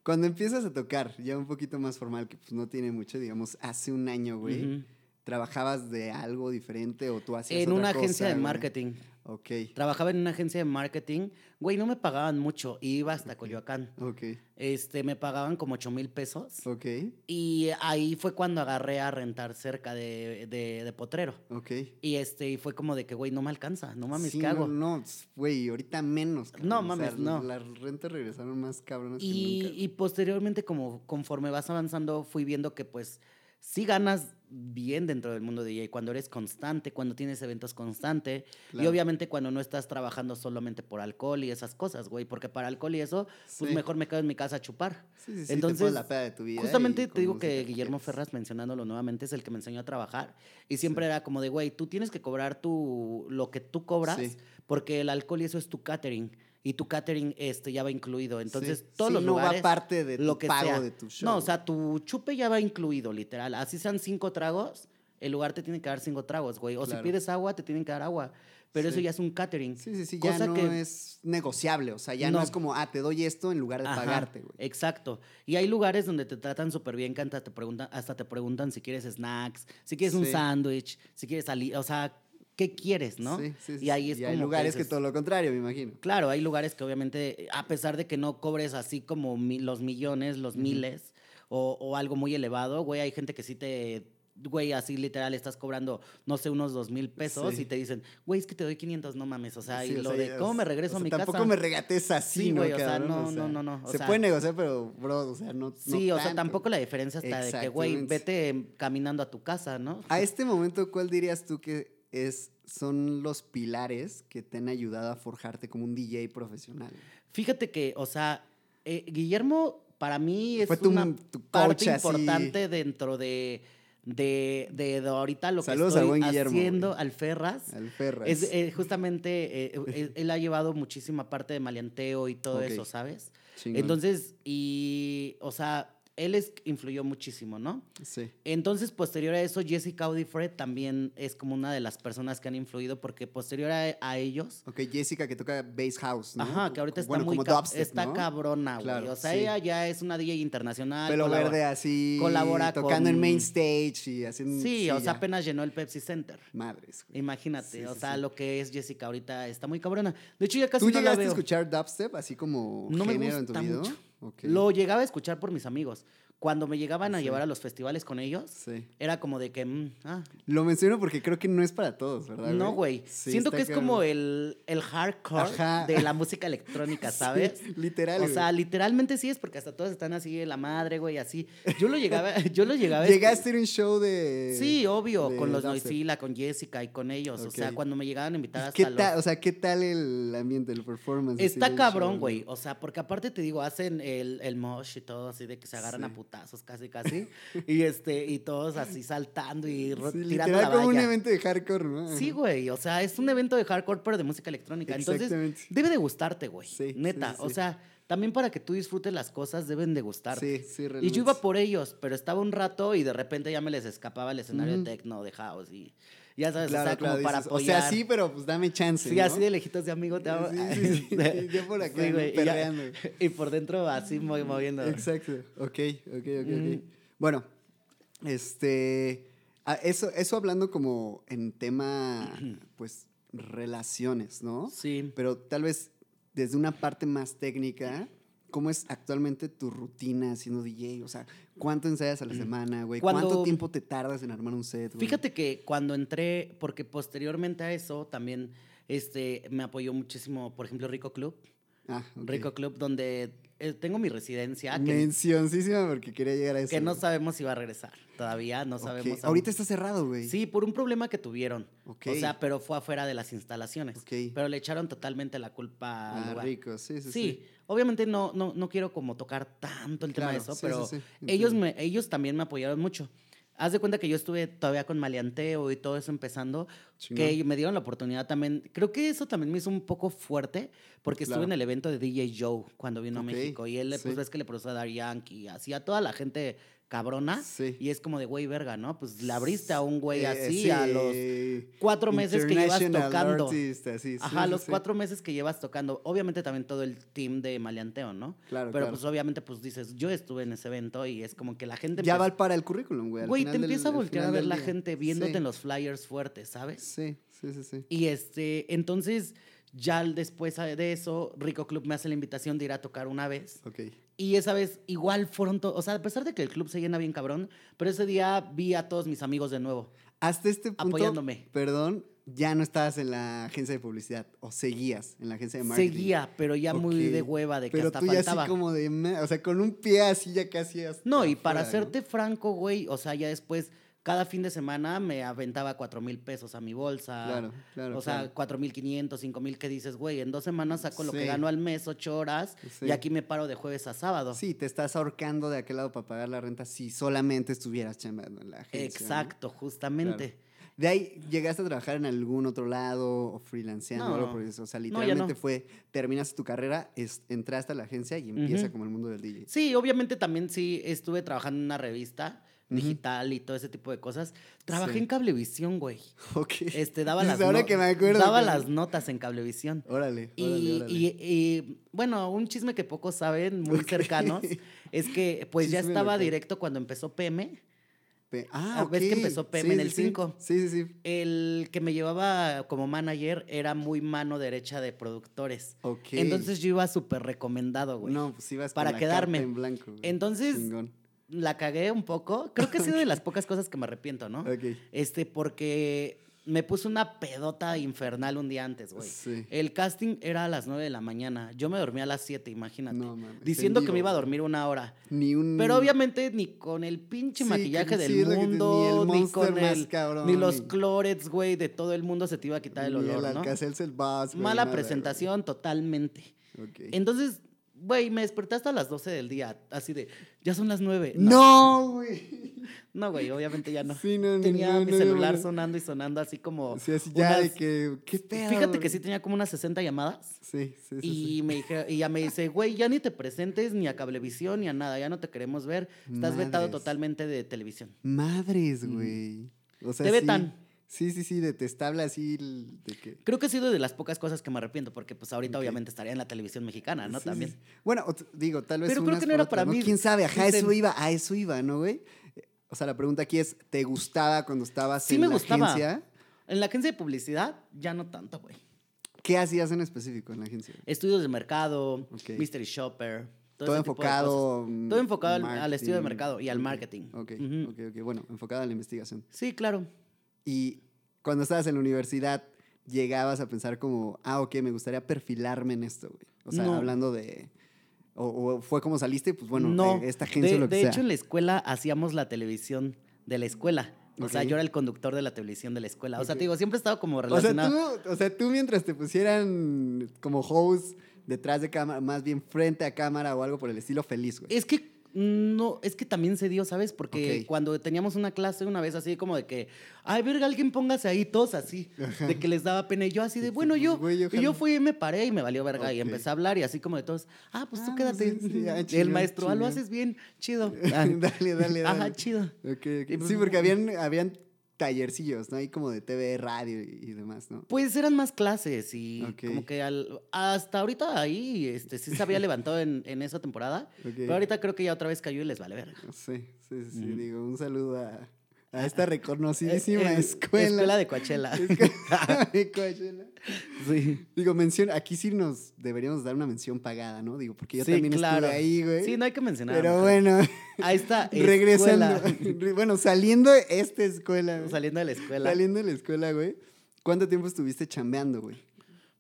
Cuando empiezas a tocar, ya un poquito más formal, que pues no tiene mucho, digamos, hace un año, güey, Ujú. ¿Trabajabas de algo diferente o tú hacías En otra una agencia cosa, de güey? marketing. Ok, Trabajaba en una agencia de marketing. Güey, no me pagaban mucho. Iba hasta Coyoacán. ok, Este, me pagaban como 8 mil pesos. ok, Y ahí fue cuando agarré a rentar cerca de, de, de Potrero. ok. Y este, y fue como de que, güey, no me alcanza, no mames, Sí, ¿qué hago? No, no, güey, ahorita menos. cabrón. No mames, no. Las rentas regresaron más cabronas que Y, nunca. y posteriormente, como conforme vas avanzando, fui viendo que pues sí ganas bien dentro del mundo DJ cuando eres constante, cuando tienes eventos constante y Claro. obviamente cuando no estás trabajando solamente por alcohol y esas cosas, güey, porque para alcohol y eso, pues Sí. mejor me quedo en mi casa a chupar. Sí, sí, sí, te Entonces, la peda de tu vida Justamente y te digo que Guillermo. Ferraz, mencionándolo nuevamente, es el que me enseñó a trabajar. Y siempre era como de, güey, tú tienes que cobrar tu, lo que tú cobras, Sí. porque el alcohol y eso es tu catering. Y tu catering este, ya va incluido. Entonces, Sí. todos Sí, los no lugares. va parte de tu lo que pago sea. de tu show. No, o sea, tu chupe ya va incluido, literal. Así sean cinco tragos, el lugar te tiene que dar cinco tragos, güey. O si Claro. pides agua, te tienen que dar agua. Pero eso Sí. ya es un catering. Sí, sí, sí, cosa ya no que- es negociable. O sea, ya no. No. es como, ah, te doy esto en lugar de Ajá, pagarte, güey. Exacto. Y hay lugares donde te tratan súper bien, que hasta te, preguntan, hasta te preguntan si quieres snacks, si quieres un Sí. sándwich, si quieres salir, o sea, ¿qué quieres, no? Sí, sí, sí, y ahí es Y como hay lugares que, dices- todo lo contrario, me imagino. Claro, hay lugares que obviamente, a pesar de que no cobres así como mi- los millones, los miles, o, o algo muy elevado, güey, hay gente que sí te, güey, así literal estás cobrando, no sé, unos dos mil pesos Sí. y te dicen, güey, es que te doy 500, no mames, o sea, Sí, y o lo sea, de, ¿cómo me regreso o a mi tampoco casa? me regates así, Sí, ¿no, güey, o sea, no, no, no, no, o Se sea- puede negociar, pero, bro, o sea, no. no Sí, o sea, tampoco la diferencia está de que, güey, vete caminando a tu casa, ¿no? A este momento, ¿cuál dirías tú que es, son los pilares que te han ayudado a forjarte como un DJ profesional? Fíjate que, o sea, eh, Guillermo para mí es Fue tu- una tu parte así. importante dentro de, de, de, de ahorita lo Saludos que estoy Guillermo, haciendo al Ferras. Al Ferras. Es, eh, justamente, eh, él, él ha llevado muchísima parte de maleanteo y todo eso, ¿sabes? Chingón. Entonces, y, o sea, él es, influyó muchísimo, ¿no? Sí. Entonces, posterior a eso, Jessica Audifred también es como una de las personas que han influido porque posterior a, a ellos... Ok, Jessica que toca bass house, ¿no? Ajá, que ahorita está Bueno, muy como ca- dubstep, está ¿no? cabrona, güey. Claro, o sea, sí. ella ya es una DJ internacional. Pelo colabora- verde así. colabora Tocando en con- main stage y haciendo. Sí, o sea, apenas llenó el Pepsi Center. Madres. güey. Imagínate, Sí, o sí, sea, sí. lo que es Jessica ahorita está muy cabrona. De hecho, ya casi ¿Tú no la llegaste a veo. escuchar dubstep así como No me género en tu gusta video? mucho. Lo llegaba a escuchar por mis amigos. Cuando me llegaban a Sí. llevar a los festivales con ellos, Sí. era como de que, mm, ah, Lo menciono porque creo que no es para todos, ¿verdad? no, güey. Sí, Siento que es cabrón. como el, el hardcore Ajá. de la música electrónica, ¿sabes? Literal. O güey. sea, literalmente sí es porque hasta todos están así de la madre, güey, así. Yo lo llegaba, yo lo llegaba Llegaste a ir un show de. Sí, obvio, de con los. Noisila, con Jessica y con ellos. O sea, cuando me llegaban a invitar hasta ¿Qué los... tal, o sea, qué tal el ambiente, el performance? Está cabrón, show, güey. O sea, porque aparte te digo, hacen el, el mosh y todo así de que se agarran a putazos casi, casi. y este, y todos así saltando y Sí, tirando la como un valla. evento de hardcore, ¿no? Sí, güey. O sea, es un evento de hardcore, pero de música electrónica. Entonces, debe de gustarte, güey. Sí, Neta. sí, O sea, también para que tú disfrutes las cosas, deben de gustarte. Sí, sí, Y realmente. yo iba por ellos, pero estaba un rato y de repente ya me les escapaba el escenario de techno, de house y ya sabes, Claro, o sea, claro, como para dices, apoyar. O sea, sí, pero pues dame chance. Sí, ¿no? así de lejitos de amigo te amo. Sí, sí, sí, sí, yo por acá, ¿no? y, ya- Perreando. y por dentro así mo- moviendo. Exacto. Ok, ok, ok, ok. Bueno, este. Eso, eso hablando como en tema, pues, relaciones, ¿no? Sí. Pero tal vez desde una parte más técnica, ¿cómo es actualmente tu rutina siendo DJ? O sea, ¿cuánto ensayas a la semana, güey? Cuando- ¿Cuánto tiempo te tardas en armar un set, güey? Fíjate que cuando entré, porque posteriormente a eso también este, me apoyó muchísimo, por ejemplo, Rico Club. Ah, ok. Rico Club, donde eh, tengo mi residencia, Mencioncísima porque quería llegar a eso. que no sabemos si va a regresar. Todavía no sabemos. Ahorita está cerrado, güey. Sí, por un problema que tuvieron. Ok. O sea, pero fue afuera de las instalaciones. Ok. Pero le echaron totalmente la culpa al Ah, lugar. rico, sí, sí, Sí, sí. Obviamente no, no, no quiero como tocar tanto el tema de Claro, eso, sí, pero sí, sí, ellos, me, ellos también me apoyaron mucho. Haz de cuenta que yo estuve todavía con maleanteo y todo eso empezando, que me dieron la oportunidad también. Creo que eso también me hizo un poco fuerte, porque estuve Claro. en el evento de DJ Joe cuando vino Ok, a México y él, pues ves que le produjo a Daddy Yankee, así a toda la gente cabrona. Sí. Y es como de, güey, verga, ¿no? Pues le abriste a un güey Eh, así sí, a los cuatro meses que llevas tocando. artist, así, sí, Ajá, sí, los cuatro meses que llevas tocando. Obviamente también todo el team de Maleanteo, ¿no? Claro, Pero claro. pues obviamente pues dices, yo estuve en ese evento y es como que la gente... Ya va para el currículum, güey. Güey, te del- empieza a voltear a ver la día. gente viéndote en los flyers fuertes, ¿sabes? Sí, sí, sí, sí. Y este, entonces ya después de eso, Rico Club me hace la invitación de ir a tocar una vez. Ok. Y esa vez igual fueron todos, o sea, a pesar de que el club se llena bien cabrón, pero ese día vi a todos mis amigos de nuevo. Hasta este punto, Apoyándome. perdón, ya no estabas en la agencia de publicidad o seguías en la agencia de marketing. Seguía, pero ya muy de hueva, de que Pero hasta tú ya faltaba. así como de, o sea, con un pie así ya casi hasta No, y para afuera, ¿no? serte franco, güey, o sea, ya después, cada fin de semana me aventaba cuatro mil pesos a mi bolsa. Claro, claro, O sea, cuatro mil quinientos, cinco mil, que dices, güey, en dos semanas saco lo que gano al mes, ocho horas, Sí. y aquí me paro de jueves a sábado. Sí, te estás ahorcando de aquel lado para pagar la renta si solamente estuvieras chambeando en la agencia. ¿no? Exacto, justamente. ¿De ahí llegaste a trabajar en algún otro lado o freelanceando o algo por eso? O sea, literalmente no. fue, terminaste tu carrera, es- entraste a la agencia y empieza como el mundo del DJ. Sí, obviamente también sí estuve trabajando en una revista Digital y todo ese tipo de cosas. Trabajé Sí. en Cablevisión, güey. Ok. Este, daba las ahora no- que me acuerdo, Daba las notas en Cablevisión. Órale, órale, Y, órale. y- y, bueno, un chisme que pocos saben, muy Ok. cercanos, es que pues ya estaba local. directo cuando empezó PM. Ah, ah, ves que empezó PM Sí, en el sí, sí. 5. Sí, sí, sí. El que me llevaba como manager era muy mano derecha de productores. Ok. Entonces yo iba súper recomendado, güey. no, pues ibas para con la quedarme. carta en blanco. güey. Entonces- Chingón. La cagué un poco. Creo que ha sido de las pocas cosas que me arrepiento, ¿no? Ok. Este, porque me puse una pedota infernal un día antes, güey. Sí. El casting era a las 9 de la mañana. Yo me dormí a las 7, imagínate. No mames, en diciendo que me iba a dormir una hora. Ni un. Pero obviamente ni con el pinche Sí, maquillaje del sí, mundo, ni el ni, con el, cabrón, ni los clorets, güey, de todo el mundo se te iba a quitar el ni olor, el ¿no? Güey, Mala nada, presentación totalmente. güey. Ok. Entonces, Güey, me desperté hasta las 12 del día, así de, ya son las 9. No, güey. No, güey, obviamente ya no. Sí, no, no, tenía no, mi celular sonando y sonando así como. Sí, así ya de que, ¿qué pedo? Fíjate que sí tenía como unas 60 llamadas. Sí, sí, sí. Y, sí. me dije, y ya me dice, güey, ya ni te presentes ni a Cablevisión ni a nada, ya no te queremos ver. Estás vetado totalmente de televisión. Madres, güey. O sea, Te vetan. Sí, sí, sí, detestable así de que... Creo que ha sido de las pocas cosas que me arrepiento, porque pues ahorita obviamente estaría en la televisión mexicana, ¿no? Sí, sí, También. sí. Bueno, digo, tal vez Pero creo que no era otras, para ¿no? mí. ¿Quién sabe? Ajá, eso iba, a eso iba, ¿no, güey? O sea, la pregunta aquí es, ¿te gustaba cuando estabas Sí en me la gustaba. agencia? En la agencia de publicidad, ya no tanto, güey. ¿Qué hacías en específico en la agencia? Estudios de mercado, Ok. mystery shopper. Todo, enfocado... Todo enfocado al, al estudio de mercado y al marketing. Ok, Ujú. ok, ok. Bueno, enfocado a la investigación. Sí, claro. Y cuando estabas en la universidad, llegabas a pensar como, ah, ok, me gustaría perfilarme en esto, güey. O sea, No. hablando de... O, o fue como saliste, pues bueno, no, eh, esta agencia de, lo que de sea. hecho, en la escuela hacíamos la televisión de la escuela. O sea, yo era el conductor de la televisión de la escuela. O sea, te digo, siempre he estado como O sea, relacionado. tú, o sea, tú mientras te pusieran como host detrás de cámara, más bien frente a cámara o algo por el estilo, feliz, güey. Es que no, es que también se dio, ¿sabes? Porque cuando teníamos una clase una vez así como de que, ay, verga, alguien póngase ahí, todos así, de que les daba pena. Y yo así de, bueno, yo, Güey, yo y yo fui y me paré y me valió verga. Y empecé a hablar y así como de todos, ah, pues tú Ah, quédate. sí, sí, ah, el maestro, ah, lo haces bien, chido. Ah, dale, dale, dale. Ajá, chido. Pues- Sí, porque habían, habían tallercillos, ¿no? Ahí como de TV, radio y, demás, ¿no? Pues eran más clases y como que al- hasta ahorita ahí este, sí se había levantado en, en esa temporada. Pero ahorita creo que ya otra vez cayó y les vale verga. Sí, sí, sí, Ujú. digo, un saludo a, a esta reconocidísima Eh, eh, escuela. Escuela de Coachella. Escuela de Coachella. sí. Digo, mención, aquí sí nos deberíamos dar una mención pagada, ¿no? Digo, porque yo Sí, también claro. estuve ahí, güey. Sí, no hay que mencionar. Pero bueno, Ahí está. regresando. bueno, saliendo de esta escuela, güey, Saliendo de la escuela. saliendo de la escuela, güey, ¿cuánto tiempo estuviste chambeando, güey?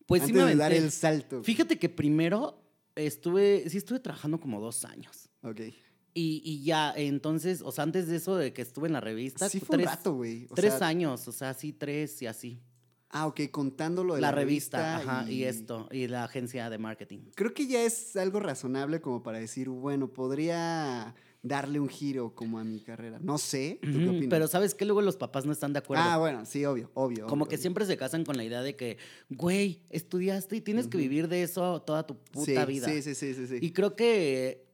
Pues sí Antes me de dar aventé. el salto. güey. Fíjate que primero estuve, sí estuve trabajando como dos años. Ok. Y, y ya, entonces, o sea, antes de eso, de que estuve en la revista, Sí fue tres, un rato, güey. Tres sea, años, o sea, sí, tres y así. Ah, ok, contando lo de La, la, revista, ajá, y... esto, y la agencia de marketing. Creo que ya es algo razonable como para decir, bueno, podría darle un giro como a mi carrera. No sé, ¿tú qué opinas? Pero ¿sabes qué? Luego los papás no están de acuerdo. ah, bueno, sí, obvio, obvio. Como obvio, que obvio. siempre se casan con la idea de que, güey, estudiaste y tienes que vivir de eso toda tu puta sí, vida. Sí, sí, sí, sí. sí. Y creo que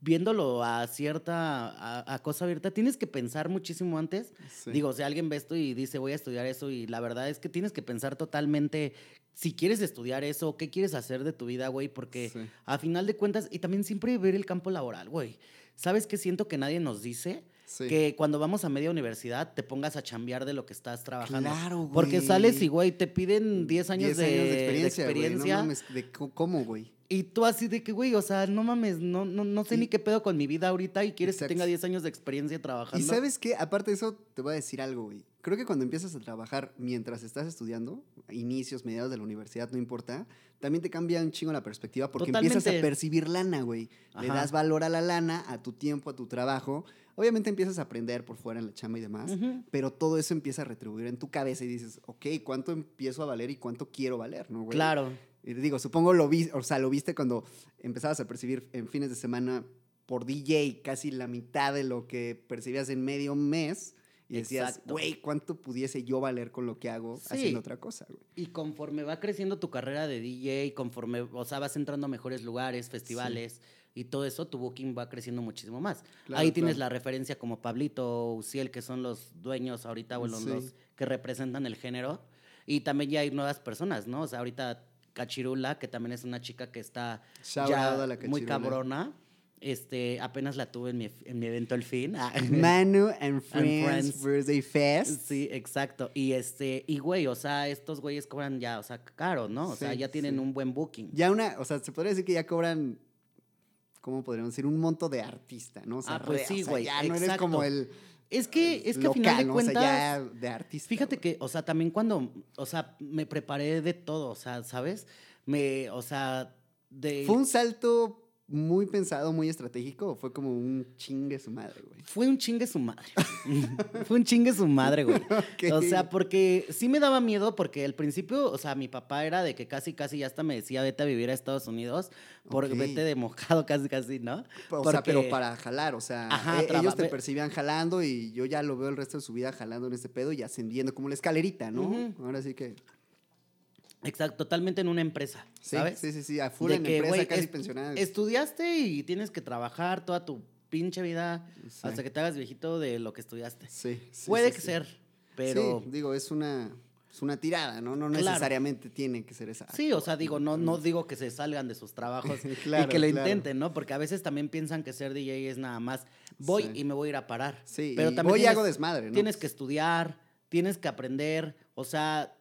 viéndolo a cierta, a, a cosa abierta, tienes que pensar muchísimo antes. Sí. Digo, si alguien ve esto y dice, voy a estudiar eso, y la verdad es que tienes que pensar totalmente si quieres estudiar eso, qué quieres hacer de tu vida, güey, porque Sí. a final de cuentas, y también siempre ver el campo laboral, güey. ¿Sabes qué siento que nadie nos dice? Sí. Que cuando vamos a media universidad te pongas a chambear de lo que estás trabajando. Claro, güey. Porque sales y, güey, te piden 10 años, 10 de, de experiencia. güey, experiencia. No mames, de ¿Cómo, güey? Y tú así de que, güey, o sea, no mames, no, no, no sé Y- ni qué pedo con mi vida ahorita y quieres Exacto. que tenga 10 años de experiencia trabajando. Y sabes qué, aparte de eso, te voy a decir algo, güey. Creo que cuando empiezas a trabajar mientras estás estudiando, inicios, mediados de la universidad, no importa, también te cambia un chingo la perspectiva porque empiezas a percibir lana, güey. Le das valor a la lana, a tu tiempo, a tu trabajo. Obviamente empiezas a aprender por fuera en la chamba y demás, pero todo eso empieza a retribuir en tu cabeza y dices, ok, ¿cuánto empiezo a valer y cuánto quiero valer, no, güey? Claro. Y digo, supongo lo vi, o sea, lo viste cuando empezabas a percibir en fines de semana por DJ casi la mitad de lo que percibías en medio mes. Y decías, güey, ¿cuánto pudiese yo valer con lo que hago Sí. haciendo otra cosa, güey? Y conforme va creciendo tu carrera de DJ, conforme, o sea, vas entrando a mejores lugares, festivales y todo eso, tu booking va creciendo muchísimo más. Claro, Ahí tienes claro. la referencia como Pablito, Uciel, que son los dueños ahorita, o Sí. los que representan el género. Y también ya hay nuevas personas, ¿no? O sea, ahorita Cachirula, que también es una chica que está ya la muy cabrona. Este, apenas la tuve en mi, en mi evento El Fin. Ah. Manu and Friends. Birthday Fest. Sí, exacto. Y este, y güey, o sea, estos güeyes cobran ya, o sea, caro, ¿no? O sea, ya tienen sí. un buen booking. Ya una, o sea, se podría decir que ya cobran, ¿cómo podríamos decir? Un monto de artista, ¿no? O sea, Ah, pues re- sí, o sea, güey, Ya no eres como el Es que, es que local, a final de cuentas, O sea, ya de artista. fíjate que, o sea, también cuando, o sea, me preparé de todo, o sea, ¿sabes? Me, o sea, de... Fue un salto muy pensado, muy estratégico o fue como un chingue su madre, güey? Fue un chingue su madre. Fue un chingue su madre, güey. O sea, porque sí me daba miedo porque al principio, o sea, mi papá era de que casi, casi ya hasta me decía, vete a vivir a Estados Unidos, por Ok. vete de mojado casi, casi, ¿no? O sea, pero Porque- para jalar, o sea, Ajá, e- traba- ellos te percibían jalando y yo ya lo veo el resto de su vida jalando en este pedo y ascendiendo como la escalerita, ¿no? Ahora sí que... Exacto, totalmente en una empresa, ¿sabes? sí, sí, sí, a full De en que, empresa, casi es- pensionada. Estudiaste y tienes que trabajar toda tu pinche vida Sí. hasta que te hagas viejito de lo que estudiaste. Sí, sí, Puede sí, que ser, pero... Sí, digo, es una, es una tirada, ¿no? No Claro. necesariamente tiene que ser esa. Sí, o sea, digo, no, no digo que se salgan de sus trabajos y que lo claro. intenten, ¿no? Porque a veces también piensan que ser DJ es nada más voy y me voy a ir a parar. Sí, pero y también voy y hago desmadre, ¿no? Tienes que estudiar, tienes que aprender, o sea,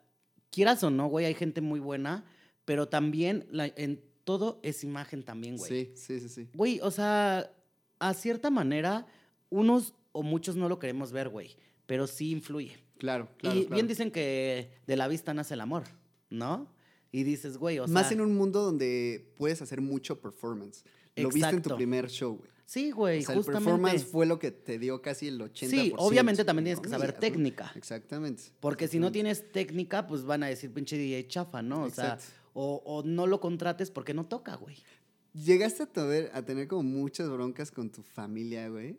quieras o no, güey, hay gente muy buena, pero también la- en todo es imagen también, güey. Sí, sí, sí, sí. Güey, o sea, a cierta manera, unos o muchos no lo queremos ver, güey, pero sí influye. Claro, claro. y claro. bien dicen que de la vista nace el amor, ¿no? Y dices, güey, o sea... Más en un mundo donde puedes hacer mucho performance. Lo viste en tu primer show, güey. Sí, güey, O sea, el justamente. performance fue lo que te dio casi el 80%. Sí, obviamente también tienes que saber técnica. Exactamente. Porque si no tienes técnica, pues van a decir pinche DJ chafa, ¿no? O sea, o, o no lo contrates porque no toca, güey. ¿Llegaste a, tener- a tener como muchas broncas con tu familia, güey?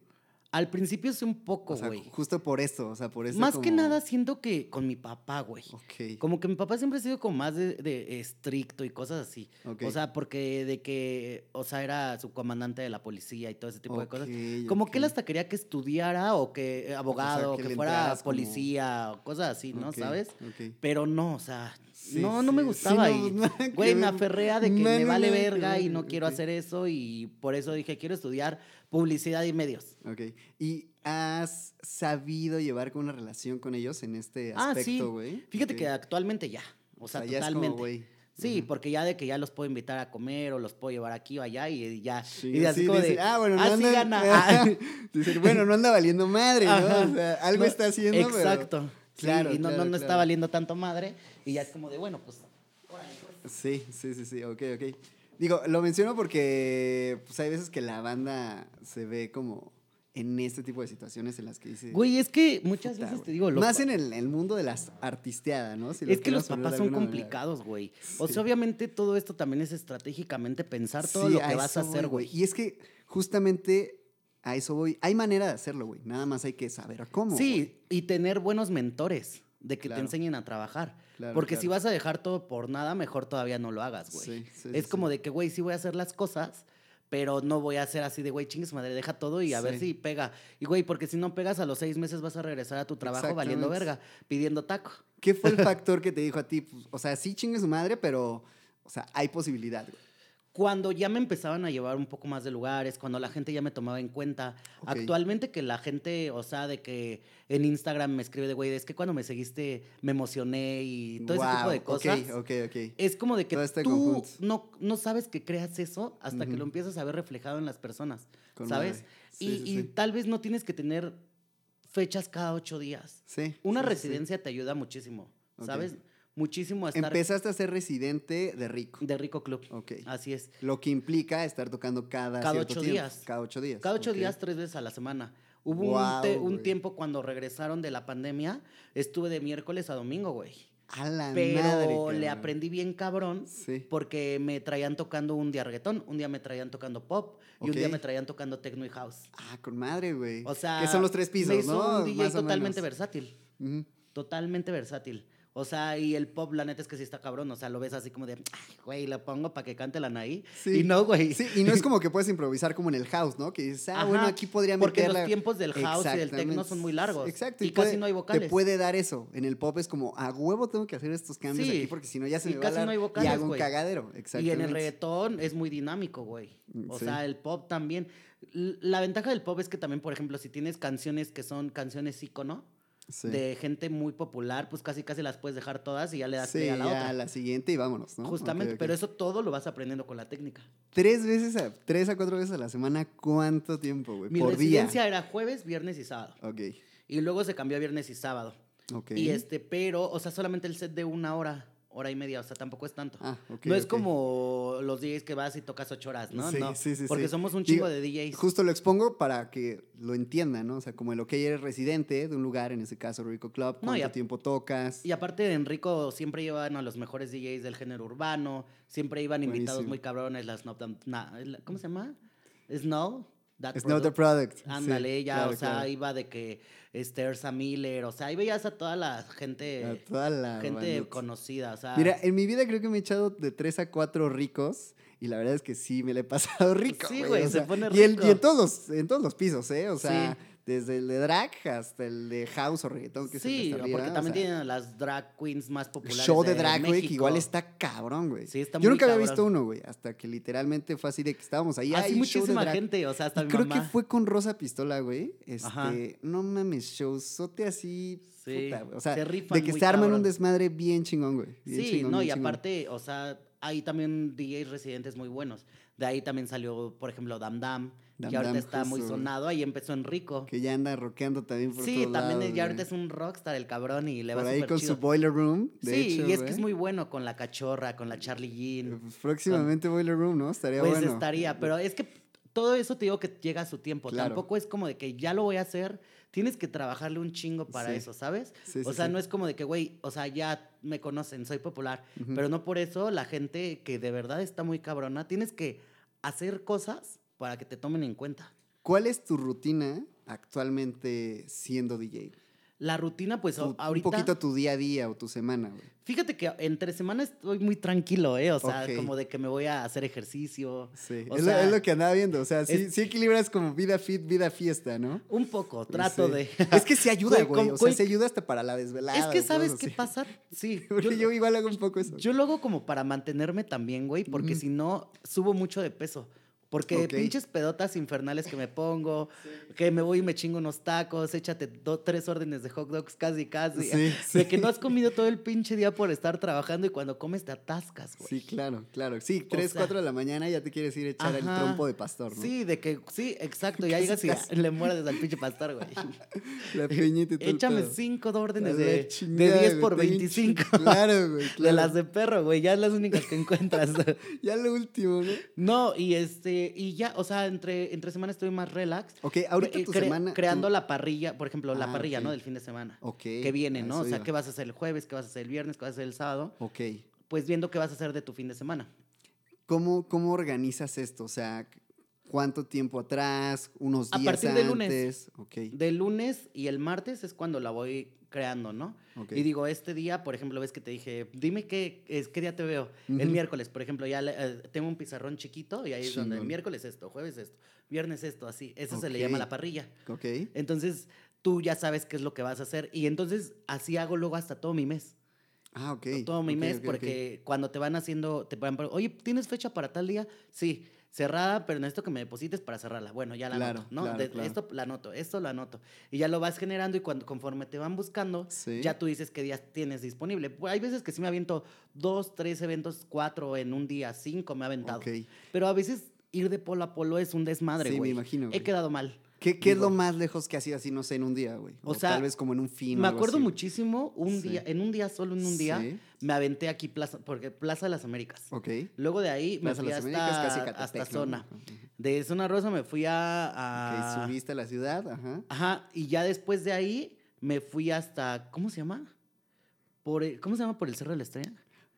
Al principio sí un poco, O sea, güey. justo por esto, o sea, por eso Más que nada siento que con mi papá, güey. Ok. Como que mi papá siempre ha sido como más de, de estricto y cosas así. Ok. O sea, porque de que, o sea, era su comandante de la policía y todo ese tipo de cosas. Como que él hasta quería que estudiara o que eh, abogado, que fuera como- policía o cosas así, ¿no? ¿Sabes? Pero no, o sea, Sí, no, no me gustaba. sí, y, no, güey, me aferré a de que No, me no, vale verga y no quiero hacer eso y por eso dije, quiero estudiar publicidad y medios. Ok. ¿Y has sabido llevar con una relación con ellos en este Ah, sí. aspecto, güey? Fíjate Ok. que actualmente ya. O sea, ya es como, totalmente. güey, Sí, porque ya de que ya los puedo invitar a comer o los puedo llevar aquí o allá y ya. Sí, y así sí, como dice, de, ah, bueno, no ah, sí anda, gana. ah". Bueno, no anda valiendo madre, ¿no? O sea, algo No, está haciendo, Exacto. Claro, y no, claro, no, no está claro. valiendo tanto madre. Y ya es como de, bueno, pues. Sí, sí, sí, sí, ok, ok. Digo, lo menciono porque pues, hay veces que la banda se ve como en este tipo de situaciones en las que dice... Güey, es que muchas Puta, veces te digo. los Más en el, el mundo de las artisteadas, ¿no? Si lo Es que los papás son complicados, güey. O sea, obviamente todo esto también es estratégicamente pensar todo Sí, lo que vas a hacer, güey. Y es que justamente a eso voy. Hay manera de hacerlo, güey. Nada más hay que saber cómo. güey. Sí, y tener buenos mentores de que Claro. te enseñen a trabajar. Claro, Porque si vas a dejar todo por nada, mejor todavía no lo hagas, güey. Sí, sí, es sí, como de que, güey, sí voy a hacer las cosas, pero no voy a hacer así de, güey, chingues madre, deja todo y a ver si pega. Y, güey, porque si no pegas a los seis meses vas a regresar a tu trabajo valiendo verga, pidiendo taco. ¿Qué fue el factor que te dijo a ti? Pues, o sea, sí chingue su madre, pero, o sea, hay posibilidad, güey. Cuando ya me empezaban a llevar un poco más de lugares, cuando la gente ya me tomaba en cuenta. Actualmente que la gente, o sea, de que en Instagram me escribe de, güey, es que cuando me seguiste me emocioné y todo ese tipo de cosas. Ok, ok, ok. Es como de que este tú conjunto. no, no sabes que creas eso hasta que lo empiezas a ver reflejado en las personas, Con ¿sabes? Sí, y, sí, y sí. tal vez no tienes que tener fechas cada ocho días. Sí. Una residencia te ayuda muchísimo. ¿sabes? Muchísimo a estar Empezaste a ser residente de rico. de Rico Club. Ok. Así es. Lo que implica estar tocando cada, Cada ocho tiempo. días. Cada ocho días. Cada ocho días, tres veces a la semana. Hubo un, tiempo cuando regresaron de la pandemia, estuve de miércoles a domingo, güey. A la Pero madre, le aprendí bien cabrón Sí. porque me traían tocando un día reggaetón, un día me traían tocando pop y un día me traían tocando techno y house. Ah, con madre, güey. O sea, Que son los tres pisos, me hizo ¿no? un DJ Más totalmente versátil, totalmente versátil. O sea, y el pop, la neta es que sí está cabrón. O sea, lo ves así como de, ay, güey, lo pongo para que cante la Anaí. Sí. Y no, güey. Sí, y no es como que puedes improvisar como en el house, ¿no? Que dices, ah, Ajá, bueno, aquí podría porque meterla. los tiempos del house y del techno son muy largos, Exacto. y casi puede- no hay vocales. Te puede dar eso. En el pop es como, a huevo tengo que hacer estos cambios Sí, aquí porque si no ya se y me casi va a no hay la- vocales, y hago un güey. cagadero. Y en el reggaetón es muy dinámico, güey. O Sí. sea, el pop también. La ventaja del pop es que también, por ejemplo, si tienes canciones que son canciones ícono Sí. de gente muy popular, pues casi casi las puedes dejar todas y ya le das Sí, a la ya otra. la siguiente y vámonos, ¿no? Justamente, pero eso todo lo vas aprendiendo con la técnica. Tres veces, a, tres a cuatro veces a la semana, ¿cuánto tiempo, güey? Mi Por residencia era jueves, viernes y sábado. día. Ok, Y luego se cambió a viernes y sábado. ok. Y este, pero, o sea, solamente el set de una hora. Hora y media, o sea, tampoco es tanto. Ah, no es como los DJs que vas y tocas ocho horas, ¿no? Sí, no, sí, sí, porque sí. somos un chingo de DJs. Justo lo expongo para que lo entiendan, ¿no? O sea, como el OK eres residente de un lugar, en ese caso Rico Club, cuánto tiempo tocas. Y aparte, Enrico siempre llevan a los mejores DJs del género urbano, siempre iban invitados muy cabrones, las Snow, ¿cómo se llama? Snow. That Snow the Product. Product. Ándale, Sí, ya, claro, o sea, claro. iba de que este, Ersa Miller, o sea, ahí veías a toda la gente, A toda la gente conocida, o sea. Mira, en mi vida creo que me he echado de tres a cuatro ricos. Y la verdad es que sí, me la he pasado rico. Sí, güey, se sea, pone y, el- rico. y en, todos los, en todos los pisos, ¿eh? O sea, Sí. Desde el de drag hasta el de house o reggaetón. Que que sí, está arriba, porque o también sea, tienen las drag queens más populares. show de de drag, güey, que igual está cabrón, güey. Sí, está Yo muy nunca había visto uno, güey, hasta que literalmente fue así de que estábamos ahí. Así "Ay, un show de muchísima drag". gente, o sea, hasta Y mi creo mamá. que fue con Rosa Pistola, güey. Ajá. Este, no mames, showzote así. Sí, puta, güey. O sea, se de rifan que muy se arman un desmadre bien chingón, güey. bien Sí, chingón, no, y chingón. aparte, o sea, hay también DJs residentes muy buenos. De ahí también salió, por ejemplo, Dam Dam, Dam que ahorita Dam, está muy justo, sonado. Ahí empezó Enrico. Que ya anda rockeando también por Sí, todos también lados, ya ahorita es un rockstar el cabrón y le Por va ahí con chido. su Boiler Room, de sí, hecho, y es que es muy bueno con la cachorra, con la Charlie Jean. Pues Próximamente Boiler Room, ¿no? Estaría Pues bueno. estaría, pero es que todo eso te digo que llega a su tiempo. Claro. Tampoco es como de que ya lo voy a hacer. Tienes que trabajarle un chingo para Sí. eso, ¿sabes? Sí, o sí, sea, no es como de que, güey, o sea, ya me conocen, soy popular. Pero no por eso la gente que de verdad está muy cabrona, tienes que hacer cosas para que te tomen en cuenta. ¿Cuál es tu rutina actualmente siendo DJ? La rutina, pues Tu- ahorita... Un poquito tu día a día o tu semana, güey. Fíjate que entre semanas estoy muy tranquilo, ¿eh? O sea, como de que me voy a hacer ejercicio. Sí, O es, sea, lo, es lo que andaba viendo. O sea, sí, es- sí equilibras como vida fit, vida fiesta, ¿no? Un poco, trato Sí. de... Es que sí ayuda, Güey, como- O sea, se ayuda hasta para la desvelada. Es que ¿sabes qué así. pasa? Sí. Porque yo igual hago un poco eso. Yo lo hago como para mantenerme también, güey, porque si no, subo mucho de peso. Porque pinches pedotas infernales que me pongo, que me voy y me chingo unos tacos, échate dos, tres órdenes de hot dogs casi, casi. Sí, De que no has comido todo el pinche día por estar trabajando y cuando comes te atascas, güey. Sí, claro, claro. Sí, 3, sea, 4 de la mañana ya te quieres ir a echar el trompo de pastor, ¿no? Sí, de que, sí, exacto. Ya llegas y le muerdes al pinche pastor, güey. La piñita y todo Échame pedo. cinco órdenes de de, de chingada, 10 güey, por bien 25. chi- Claro, güey, claro. De las de perro, güey. Ya es las únicas que encuentras. Ya lo último, ¿no? No, y este, y ya, o sea, entre, entre semanas estoy más relax. Ok, ahorita Eh, tu cre- semana... Creando la parrilla, por ejemplo, la Ah, parrilla. ¿no? Del fin de semana. Ok. Que viene, a ¿no? O sea, iba. ¿qué vas a hacer el jueves? ¿Qué vas a hacer el viernes? ¿Qué vas a hacer el sábado? Ok. Pues viendo qué vas a hacer de tu fin de semana. ¿Cómo, ¿Cómo organizas esto? O sea, ¿cuánto tiempo atrás? ¿Unos A días partir del lunes. antes? Ok. Del lunes y el martes es cuando la voy creando, ¿no? Y digo, este día, por ejemplo, ves que te dije, dime qué, es, qué día te veo. El miércoles, por ejemplo, ya le- eh, tengo un pizarrón chiquito y ahí es donde Chingón. miércoles esto, jueves esto, viernes esto, así. Eso se le llama la parrilla. Ok. Entonces, tú ya sabes qué es lo que vas a hacer. Y entonces, así hago luego hasta todo mi mes. Ah, ok. todo mi mes, porque cuando te van haciendo, te van, oye, ¿tienes fecha para tal día? Sí, cerrada, pero necesito que me deposites para cerrarla. Bueno, ya la Claro, anoto, ¿no? claro, De- claro. Esto la anoto, esto lo anoto. Y ya lo vas generando y cuando, conforme te van buscando, Sí. ya tú dices qué días tienes disponible. Pues, Hay veces que sí me aviento dos, tres eventos, cuatro en un día, cinco me ha aventado. Pero a veces ir de polo a polo es un desmadre, Sí, me güey. imagino, He güey. quedado mal. ¿Qué, qué es lo más lejos que has ido así, no sé, en un día, güey? O O, sea, tal vez como en un fin o Me algo acuerdo así. muchísimo un Sí. día, en un día, solo en un día, Sí. me aventé aquí Plaza, porque Plaza de las Américas. Ok. Luego de ahí me Plaza fui Las hasta, Américas, casi Catepec, hasta ¿no? zona. De Zona Rosa me fui a... A- subiste a la ciudad, ajá. Ajá, y ya después de ahí me fui hasta... ¿Cómo se llama? Por ¿Cómo se llama por el Cerro de la Estrella?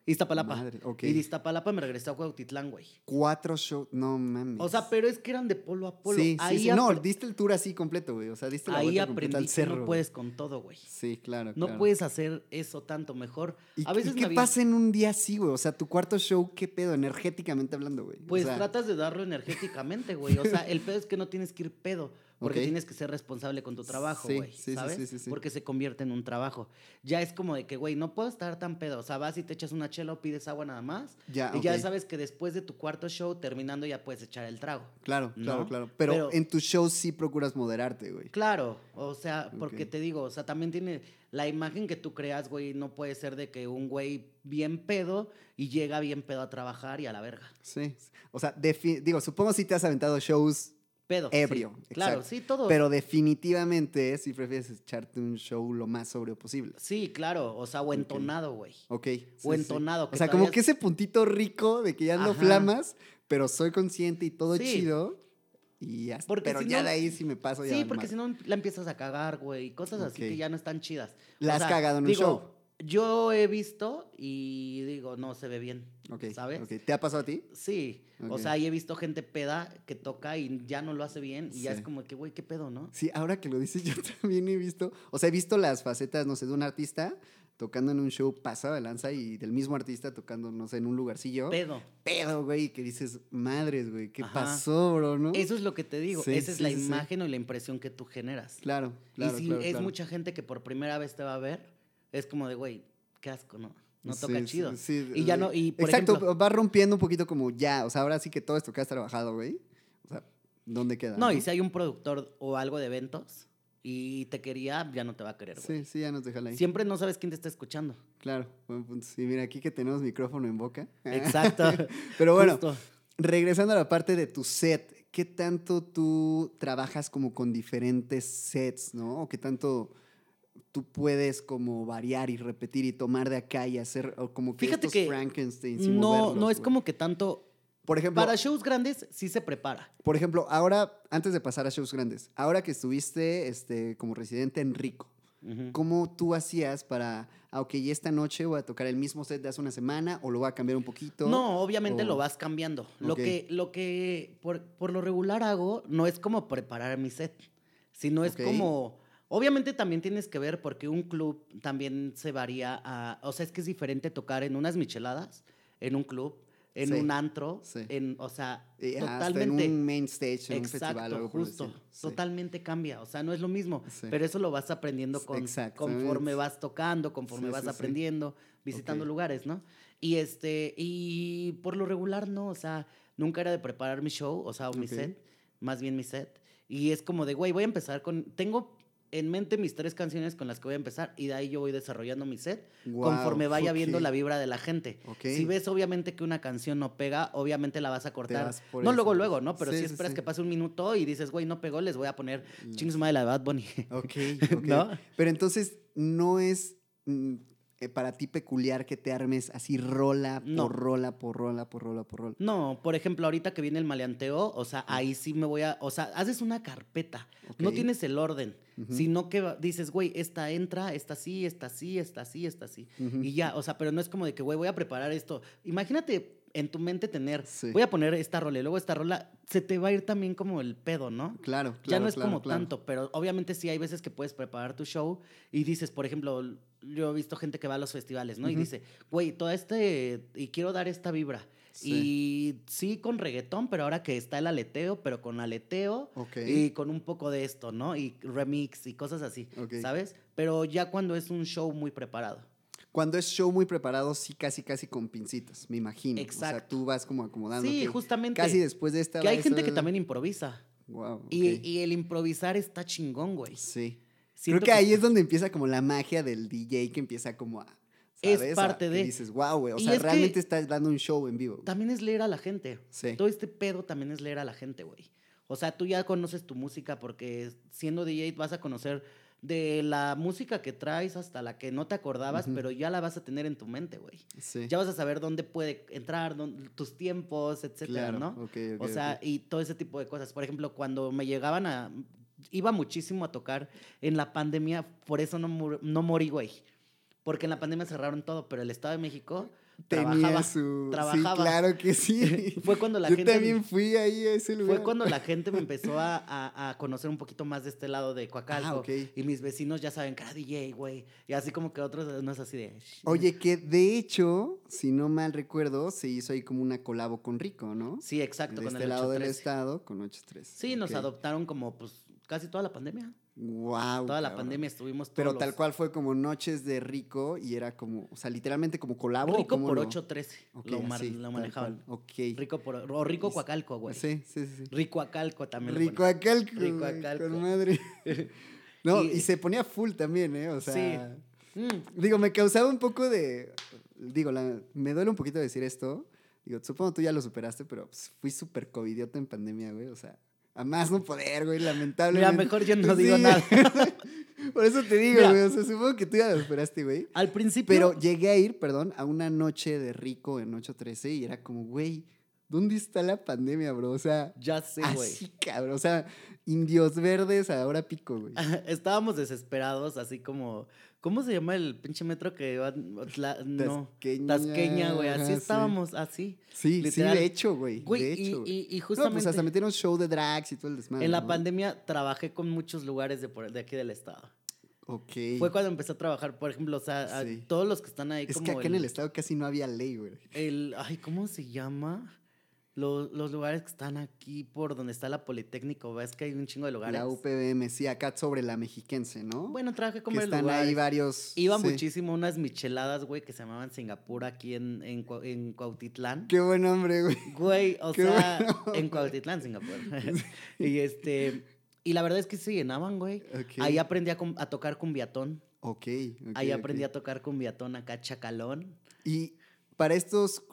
Iztapalapa. Madre, ok. Y de Iztapalapa me regresé a Cuautitlán, güey. Cuatro shows, no mames. O sea, pero es que eran de polo a polo. Sí, sí, ahí sí. No, diste el tour así completo, güey. O sea, diste la ahí vuelta completa aprendí al que no puedes con todo, güey. Sí, claro, No claro. puedes hacer eso tanto mejor. ¿Y, a veces y qué pasa en un día así, güey? O sea, tu cuarto show, ¿qué pedo? Energéticamente hablando, güey. O Pues sea, tratas de darlo energéticamente, güey. O sea, el pedo es que no tienes que ir pedo. Porque tienes que ser responsable con tu trabajo, güey. sí, sí, ¿Sabes? sí. Porque se convierte en un trabajo. Ya es como de que, güey, no puedo estar tan pedo. O sea, vas y te echas una chela o pides agua nada más. Ya, y ya sabes que después de tu cuarto show, terminando, ya puedes echar el trago. Claro, claro, ¿no? claro. Pero, Pero- en tus shows sí procuras moderarte, güey. Claro, o sea, porque te digo, o sea, también tiene la imagen que tú creas, güey, no puede ser de que un güey bien pedo y llega bien pedo a trabajar y a la verga. Sí. O sea, digo, supongo si te has aventado shows Pedo. sí. ebrio. Claro, sí, todo. Pero definitivamente si prefieres echarte un show lo más sobrio posible. Sí, claro. O sea, o entonado, güey. Ok. sí, O sí. entonado. O sea, como que ese puntito rico de que ya no Ajá. flamas, pero soy consciente y todo Sí. chido. Y ya, Porque pero si ya no- de ahí si me paso ya. Sí, porque si no la empiezas a cagar, güey. Cosas así que ya no están chidas. La has cagado en un digo, show. Yo he visto y digo, no se ve bien. ¿Sabes? ¿Te ha pasado a ti? Sí. O sea, y he visto gente peda que toca y ya no lo hace bien. Y ya es como que, güey, qué pedo, ¿no? Sí, ahora que lo dices, yo también he visto, o sea, he visto las facetas, no sé, de un artista tocando en un show pasado de lanza y del mismo artista tocando, no sé, en un lugarcillo. Pedo. Pedo, güey, que dices, madres, güey, ¿qué Ajá. pasó, bro, no? Eso es lo que te digo. Sí, Esa es la imagen o la impresión que tú generas. Claro, claro, y si claro, es claro. mucha gente que por primera vez te va a ver, es como de, güey, qué asco, ¿no? No Sí, toca sí, chido. sí, y ya sí. no, y por Exacto, ejemplo, va rompiendo un poquito como ya, o sea, ahora sí que todo esto que has trabajado, güey. O sea, ¿dónde queda? no, y si hay un productor o algo de eventos y te quería, ya no te va a querer, güey. Sí, sí, ya nos deja ahí. Siempre no sabes quién te está escuchando. Claro, buen punto. Sí, mira, aquí que tenemos micrófono en boca. Exacto. Pero bueno, Justo. regresando a la parte de tu set, ¿qué tanto tú trabajas como con diferentes sets, no? ¿O qué tanto tú puedes como variar y repetir y tomar de acá y hacer o como que Fíjate estos que Frankensteins y No, moverlos, no es como que tanto. Por ejemplo, Para shows grandes sí se prepara. por ejemplo, ahora, antes de pasar a shows grandes, ahora que estuviste este, como residente en Rico. ¿cómo tú hacías para, ah, ok, y esta noche voy a tocar el mismo set de hace una semana o lo voy a cambiar un poquito? No, obviamente o- lo vas cambiando. Lo que, lo que por, por lo regular hago no es como preparar mi set, sino es como. Obviamente también tienes que ver porque un club también se varía a. O sea, es que es diferente tocar en unas micheladas, en un club, en Sí, un antro, sí. en, o sea, totalmente. en un main stage, en un Exacto, festival. algo justo. Sí. Totalmente cambia. O sea, no es lo mismo. Pero eso lo vas aprendiendo con, conforme vas tocando, conforme vas aprendiendo, visitando lugares, ¿no? Y este, y por lo regular, no. O sea, nunca era de preparar mi show, o sea, o mi set, más bien mi set. Y es como de, güey, voy a empezar con. Tengo en mente mis tres canciones con las que voy a empezar y de ahí yo voy desarrollando mi set conforme vaya viendo la vibra de la gente. Si ves obviamente que una canción no pega, obviamente la vas a cortar. vas No eso. luego, luego, ¿no? Pero Sí, si sí, esperas sí. que pase un minuto y dices, güey, no pegó, les voy a poner Las- ching su madre la de Bad Bunny. Ok, ok. ¿No? Pero entonces no es mm, para ti peculiar que te armes así rola No. por rola, por rola, por rola, por rola. No, por ejemplo, ahorita que viene el maleanteo, o sea, ahí sí me voy a, o sea, haces una carpeta, no tienes el orden, sino que dices, güey, esta entra, esta sí, esta sí, esta sí, esta sí, y ya, o sea, pero no es como de que, güey, voy a preparar esto. Imagínate en tu mente tener, Sí. voy a poner esta rola y luego esta rola, se te va a ir también como el pedo, ¿no? Claro, claro. ya no es claro, como claro. tanto, pero obviamente sí hay veces que puedes preparar tu show y dices, por ejemplo, yo he visto gente que va a los festivales, ¿no? Y dice, güey, todo este, y quiero dar esta vibra. Sí. Y sí con reggaetón, pero ahora que está el aleteo, pero con aleteo Ok. y con un poco de esto, ¿no? Y remix y cosas así, Ok. ¿sabes? Pero ya cuando es un show muy preparado. Cuando es show muy preparado, sí, casi, casi con pincitas, me imagino. O sea, Exacto. tú vas como acomodando. Sí, justamente. Casi después de esta. Que hay gente que también improvisa. Wow, Y, y el improvisar está chingón, güey. Sí. Siento Creo que, ahí es donde empieza como la magia del DJ que empieza como a. Es parte de- dices, wow, güey. O Y sea, es realmente estás dando un show en vivo. También es leer a la gente. Sí. Todo este pedo también es leer a la gente, güey. O sea, tú ya conoces tu música porque siendo DJ vas a conocer de la música que traes hasta la que no te acordabas, pero ya la vas a tener en tu mente, güey. Sí. Ya vas a saber dónde puede entrar, dónde- tus tiempos, etcétera, Claro, ¿no? ok, ok, o sea, y todo ese tipo de cosas. Por ejemplo, cuando me llegaban a... Iba muchísimo a tocar en la pandemia, por eso no, no morí, güey. Porque en la pandemia cerraron todo, pero el Estado de México Tenía trabajaba. su. trabajaba. Sí, claro que sí. Fue cuando la Yo gente... también fui ahí a ese lugar. Fue cuando la gente me empezó a, a- a conocer un poquito más de este lado de Coacalco. Ah. Y mis vecinos ya saben que era DJ, güey. Y así como que otros no es así de... Oye, que de hecho, si no mal recuerdo, se hizo ahí como una colabo con Rico, ¿no? Sí, exacto, de con este el lado del 813. estado con 8-3. Sí, nos adoptaron como pues casi toda la pandemia. Wow. toda la pandemia estuvimos todos Pero los- tal cual fue como noches de Rico y era como, o sea, literalmente como colabo. ¿o Rico por lo- 813 Ok, lo, mar- así, lo tal manejaban. Ok. Rico por... O Rico Coacalco, güey. Sí, sí, sí. Rico Acalco también. Rico. Acalco. Rico Acalco. Con madre. No, Y- y, se ponía full también, ¿eh? O sea. Sí. Mm, Digo, me causaba un poco de. Digo, la- me duele un poquito decir esto. Digo, supongo tú ya lo superaste, pero pues, fui súper covidiota en pandemia, güey. O sea, A más no poder, güey, lamentablemente. Mira, mejor yo no Sí. digo nada. Por eso te digo, Mira. güey. O sea, supongo que tú ya lo esperaste, güey. Al principio. Pero llegué a ir, perdón, a una noche de rico en 813 y era como, güey, ¿dónde está la pandemia, bro? O sea, Ya sé, güey. así, cabrón. O sea, indios verdes ahora pico, güey. Estábamos desesperados, así como. ¿Cómo se llama el pinche metro que va? No. Tasqueña, Tasqueña, güey. Así sí. estábamos, así. Sí, sí, literal. de hecho, güey. Güey, de y- hecho. y, y No, justamente. pues hasta metieron show de drags y todo el desmadre. en la ¿no? pandemia trabajé con muchos lugares de, por- de aquí del estado. Ok. Fue cuando empecé a trabajar, por ejemplo, o sea, a Sí. todos los que están ahí Es como que acá en el estado casi no había ley, güey. el- ay, ¿cómo se llama? Los, los lugares que están aquí por donde está la Politécnico, ves que hay un chingo de lugares. La UPBM, sí, acá sobre la mexiquense, ¿no? Bueno, trabajé con que varios están lugares. ahí varios. Iba sí. muchísimo unas micheladas, güey, que se llamaban Singapur aquí en, en, Cua- en Cuautitlán. Qué buen hombre, güey. Güey, o Qué sea, bueno. en Cuautitlán, Singapur. y este, y la verdad es que se llenaban, güey. Ahí aprendí a, a tocar cumbiatón. Ok. ok, Ahí aprendí a tocar cumbiatón acá, chacalón. Y para estos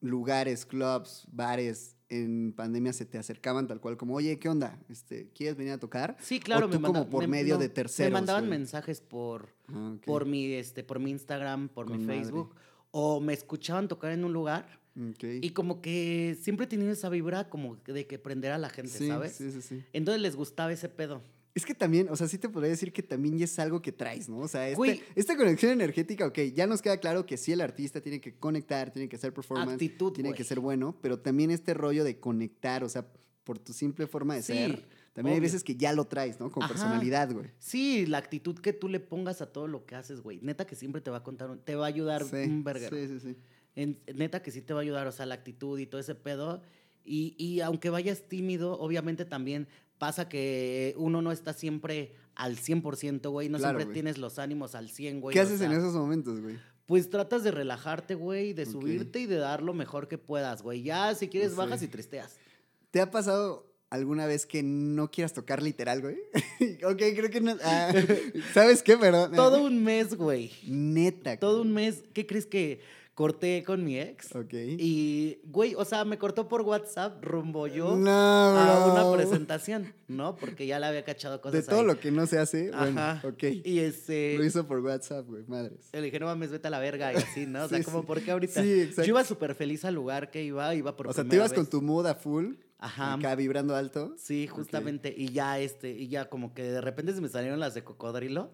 lugares, clubs, bares, en pandemia se te acercaban tal cual como, oye, ¿qué onda? Este, ¿Quieres venir a tocar? Sí, claro, o me tú como manda- por me- medio no, de terceros. Me mandaban güey? mensajes por, Ah, por, mi, este, por mi Instagram, por mi madre. Facebook. O me escuchaban tocar en un lugar. Y como que siempre he tenido esa vibra como de que prender a la gente, sí, ¿sabes? Sí, sí, sí. Entonces les gustaba ese pedo. Es que también, o sea, sí te podría decir que también ya es algo que traes, ¿no? O sea, este- esta conexión energética, ok, ya nos queda claro que sí el artista tiene que conectar, tiene que hacer performance, Actitud, tiene güey. que ser bueno, pero también este rollo de conectar, o sea, por tu simple forma de Sí, ser, también hay obvio. veces que ya lo traes, ¿no? Con Ajá. personalidad, güey. Sí, la actitud que tú le pongas a todo lo que haces, güey. Neta que siempre te va a contar, te va a ayudar Sí, un verguero. sí, sí, sí. En- neta que sí te va a ayudar, o sea, la actitud y todo ese pedo. Y, y aunque vayas tímido, obviamente también pasa que uno no está siempre al 100%, güey. No Claro, siempre güey. tienes los ánimos al 100, güey. ¿Qué haces en esos momentos, güey? Pues tratas de relajarte, güey, de subirte y de dar lo mejor que puedas, güey. Ya, si quieres, bajas y tristeas. ¿Te ha pasado alguna vez que no quieras tocar literal, güey? ok, creo que no. ah, ¿Sabes qué? Perdón. Todo un mes, güey. Neta. Todo un mes. ¿Qué crees que corté con mi ex? Ok. Y, güey, o sea, me cortó por WhatsApp rumbo yo no, a una presentación, ¿no? Porque ya le había cachado De cosas todo ahí. lo que no se hace, bueno, Ajá. ok. Y este... Lo hizo por WhatsApp, güey, madres. Le dije, no mames, vete a la verga y así, ¿no? O sea, Sí, como, sí. ¿por qué ahorita? Sí, exacto. Yo iba súper feliz al lugar que iba, iba por O sea, te ibas con tu mood a full, Ajá. acá vibrando alto. Sí, justamente. Y ya, este, y ya como que de repente se me salieron las de cocodrilo.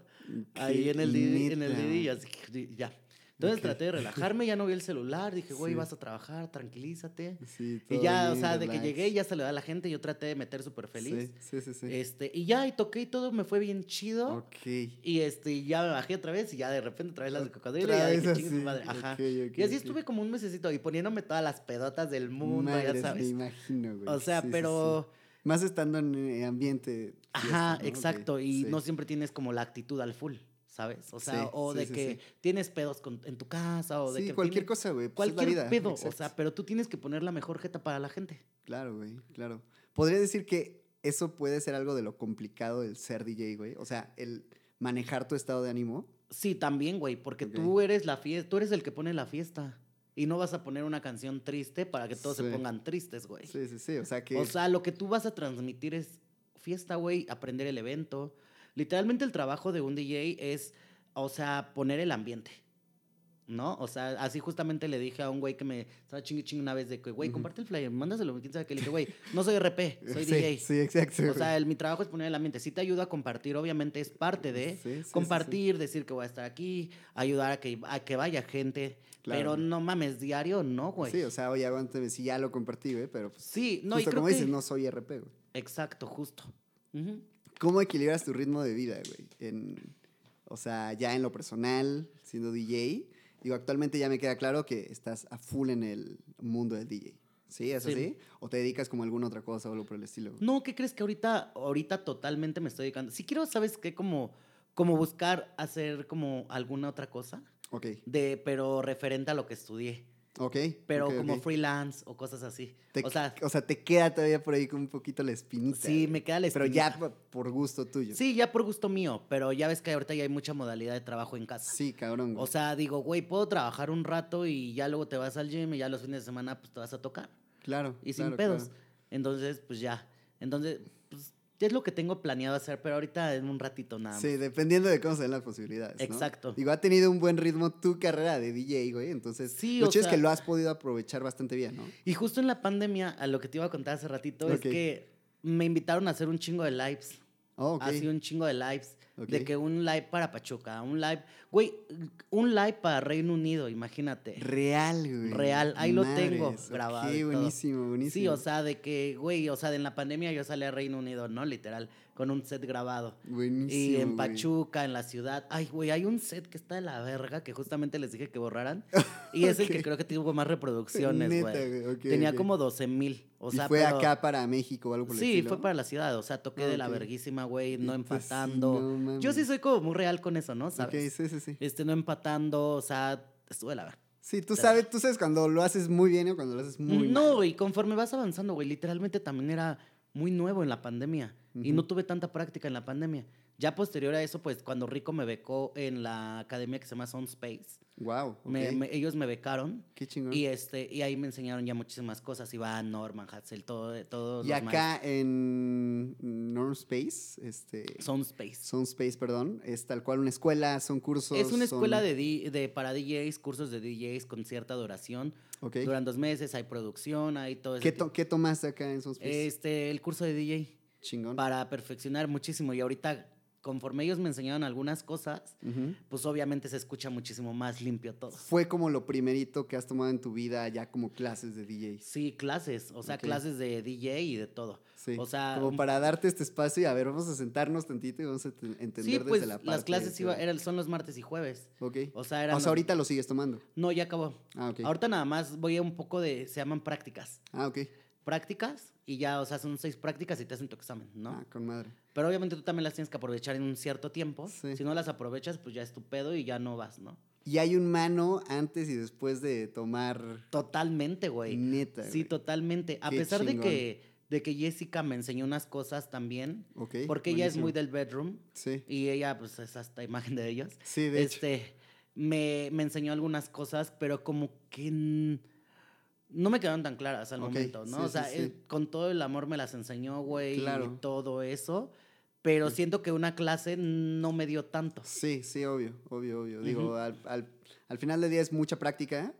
Ahí en el Didi, en el. Didi, y así, ya. Entonces traté de relajarme, ya no vi el celular, dije, güey, Sí. vas a trabajar, tranquilízate. Sí, Y todo ya, o sea, de que llegué, ya saludé a la gente, yo traté de meter súper feliz. Sí, sí, sí. sí. Este, y ya, y toqué y todo me fue bien chido. Ok. Y este, y ya me bajé otra vez y ya de repente otra vez las de cocodrilo y ya dije, "Chingue su así, madre. Ajá. ok, ok, y así estuve como un mesecito y poniéndome todas las pedotas del mundo, Madres, ya me sabes. imagino, güey. O sea, pero. Más estando en eh, ambiente. Ajá, exacto. Y sí. no siempre tienes como la actitud al full, ¿sabes? O sea, Sí, o sí, de sí, que tienes pedos con- en tu casa o de que. cualquier tienes- cosa, güey. pues Cualquier vida, pedo, o sea, pero tú tienes que poner la mejor jeta para la gente. Claro, güey, claro. Podría decir que eso puede ser algo de lo complicado del ser DJ, güey. O sea, el manejar tu estado de ánimo. Sí, también, güey, porque tú eres la fiesta, tú eres el que pone la fiesta. Y no vas a poner una canción triste para que todos se pongan tristes, güey. Sí, sí, sí. O sea, que. O sea, lo que tú vas a transmitir es fiesta, güey, aprender el evento. Literalmente el trabajo de un DJ es, o sea, poner el ambiente. ¿No? O sea, así justamente le dije a un güey que me estaba chingue chingue una vez de que, güey, Ujú. comparte el flyer, mándaselo. ¿Quién sabe qué? Le dije, güey, no soy RP, soy sí, DJ. Sí, exacto. O sea, el- mi trabajo es poner el ambiente. Sí te ayuda a compartir, obviamente es parte de Sí, sí, compartir, decir que voy a estar aquí, ayudar a que, a que vaya gente. Claro. Pero no mames, diario no, güey. Sí, o sea, oye, aguántame, si ya lo compartí, güey, pero pues. Sí, no, justo y creo como que... dices, no soy RP, güey. Exacto, justo. Ujú. ¿Cómo equilibras tu ritmo de vida, güey? En, o sea, ya en lo personal, siendo DJ. Digo, actualmente ya me queda claro que estás a full en el mundo del DJ. ¿Sí? ¿Es Sí. así? ¿O te dedicas como a alguna otra cosa o algo por el estilo? güey? No, ¿qué crees que ahorita, ahorita totalmente me estoy dedicando? Si quiero, ¿sabes qué? Como, como buscar hacer como alguna otra cosa, Ok, de, pero referente a lo que estudié. Ok. Pero como freelance o cosas así. Te, o sea, o sea, te queda todavía por ahí con un poquito la espinita. sí, me queda la Pero ya espinita. por, gusto tuyo. Sí, ya por gusto mío, pero ya ves que ahorita ya hay mucha modalidad de trabajo en casa. Sí, cabrón. güey. O sea, digo, güey, puedo trabajar un rato y ya luego te vas al gym y ya los fines de semana pues te vas a tocar. claro. Y sin pedos. claro. Entonces, pues ya. Entonces, es lo que tengo planeado hacer, pero ahorita en un ratito nada más. Sí, dependiendo de cómo se den las posibilidades. ¿no? Exacto. Digo, ha tenido un buen ritmo tu carrera de DJ, güey. Entonces, Sí, lo chido es que lo has podido aprovechar bastante bien, ¿no? Y justo en la pandemia, a lo que te iba a contar hace ratito, es que me invitaron a hacer un chingo de lives. Oh, ok. Así un chingo de lives. De que un live para Pachuca, un live. Güey, un live para Reino Unido, imagínate. Real, güey. Real, ahí lo tengo grabado ok, y todo. buenísimo, buenísimo. Sí, o sea, de que, güey, o sea, de en la pandemia yo salí a Reino Unido, ¿no? Literal, con un set grabado. Buenísimo. Y en güey. Pachuca, en la ciudad. Ay, güey, hay un set que está de la verga que justamente les dije que borraran. Y es el que creo que tuvo más reproducciones, Neta, güey. Tenía como 12 mil. O ¿Y sea, fue pero- acá para México o algo por el Sí, estilo? fue para la ciudad. O sea, toqué de la verguísima, güey, no sí, empatando. no Yo sí soy como muy real con eso, ¿no? ¿Sabes? sí, sí, sí. Este, no empatando, o sea, estuve la verga. Sí, tú sabes, tú sabes cuando lo haces muy bien o cuando lo haces muy no, mal. güey, conforme vas avanzando, güey, literalmente también era muy nuevo en la pandemia y no tuve tanta práctica en la pandemia. Ya posterior a eso, pues cuando Rico me becó en la academia que se llama Sound Space, Wow, me- me- ellos me becaron qué chingón. y este y ahí me enseñaron ya muchísimas cosas, Iván, Norman, Hatzel, todo, todos Y los acá en Norm Space, este. Sound Space. Sound Space, perdón, es tal cual una escuela, son cursos. Es una escuela son- de, di- de para DJs, cursos de DJs con cierta duración. Ok. Duran dos meses, hay producción, hay todo eso. ¿Qué, to- qué tomaste acá en Sound Space? Este, el curso de DJ. Chingón. para perfeccionar muchísimo. Y ahorita, conforme ellos me enseñaron algunas cosas, pues obviamente se escucha muchísimo más limpio todo. Fue como lo primerito que has tomado en tu vida ya como clases de DJ. Sí, clases, o sea, clases de DJ y de todo. Sí. O sea, como para darte este espacio y a ver, vamos a sentarnos tantito y vamos a te- entender sí, desde pues la parte. las clases iba, eran, son los martes y jueves. Ok. O sea, O sea, ahorita lo sigues tomando. No, ya acabó. Ah, ok. Ahorita nada más voy a un poco de, se llaman prácticas. Ah, ok. Prácticas y ya, o sea, son seis prácticas y te hacen tu examen, ¿no? Ah, con madre. Pero obviamente tú también las tienes que aprovechar en un cierto tiempo. Sí. Si no las aprovechas, pues ya es tu pedo y ya no vas, ¿no? Y hay un mano antes y después de tomar. Totalmente, güey. Neta. Sí, güey. totalmente. A Qué pesar de que, de que Jessica me enseñó unas cosas también, Ok. porque ella es muy del bedroom Sí. y ella, pues, es hasta imagen de ellos. Sí, de hecho. este, me, me enseñó algunas cosas, pero como que no me quedaron tan claras al momento, ¿no? sí, o sea, sí, sí. eh, con todo el amor me las enseñó, güey, Claro. y todo eso, pero siento que una clase no me dio tanto. Sí, sí, obvio, obvio, obvio. Digo, al, al- al final del día es mucha práctica,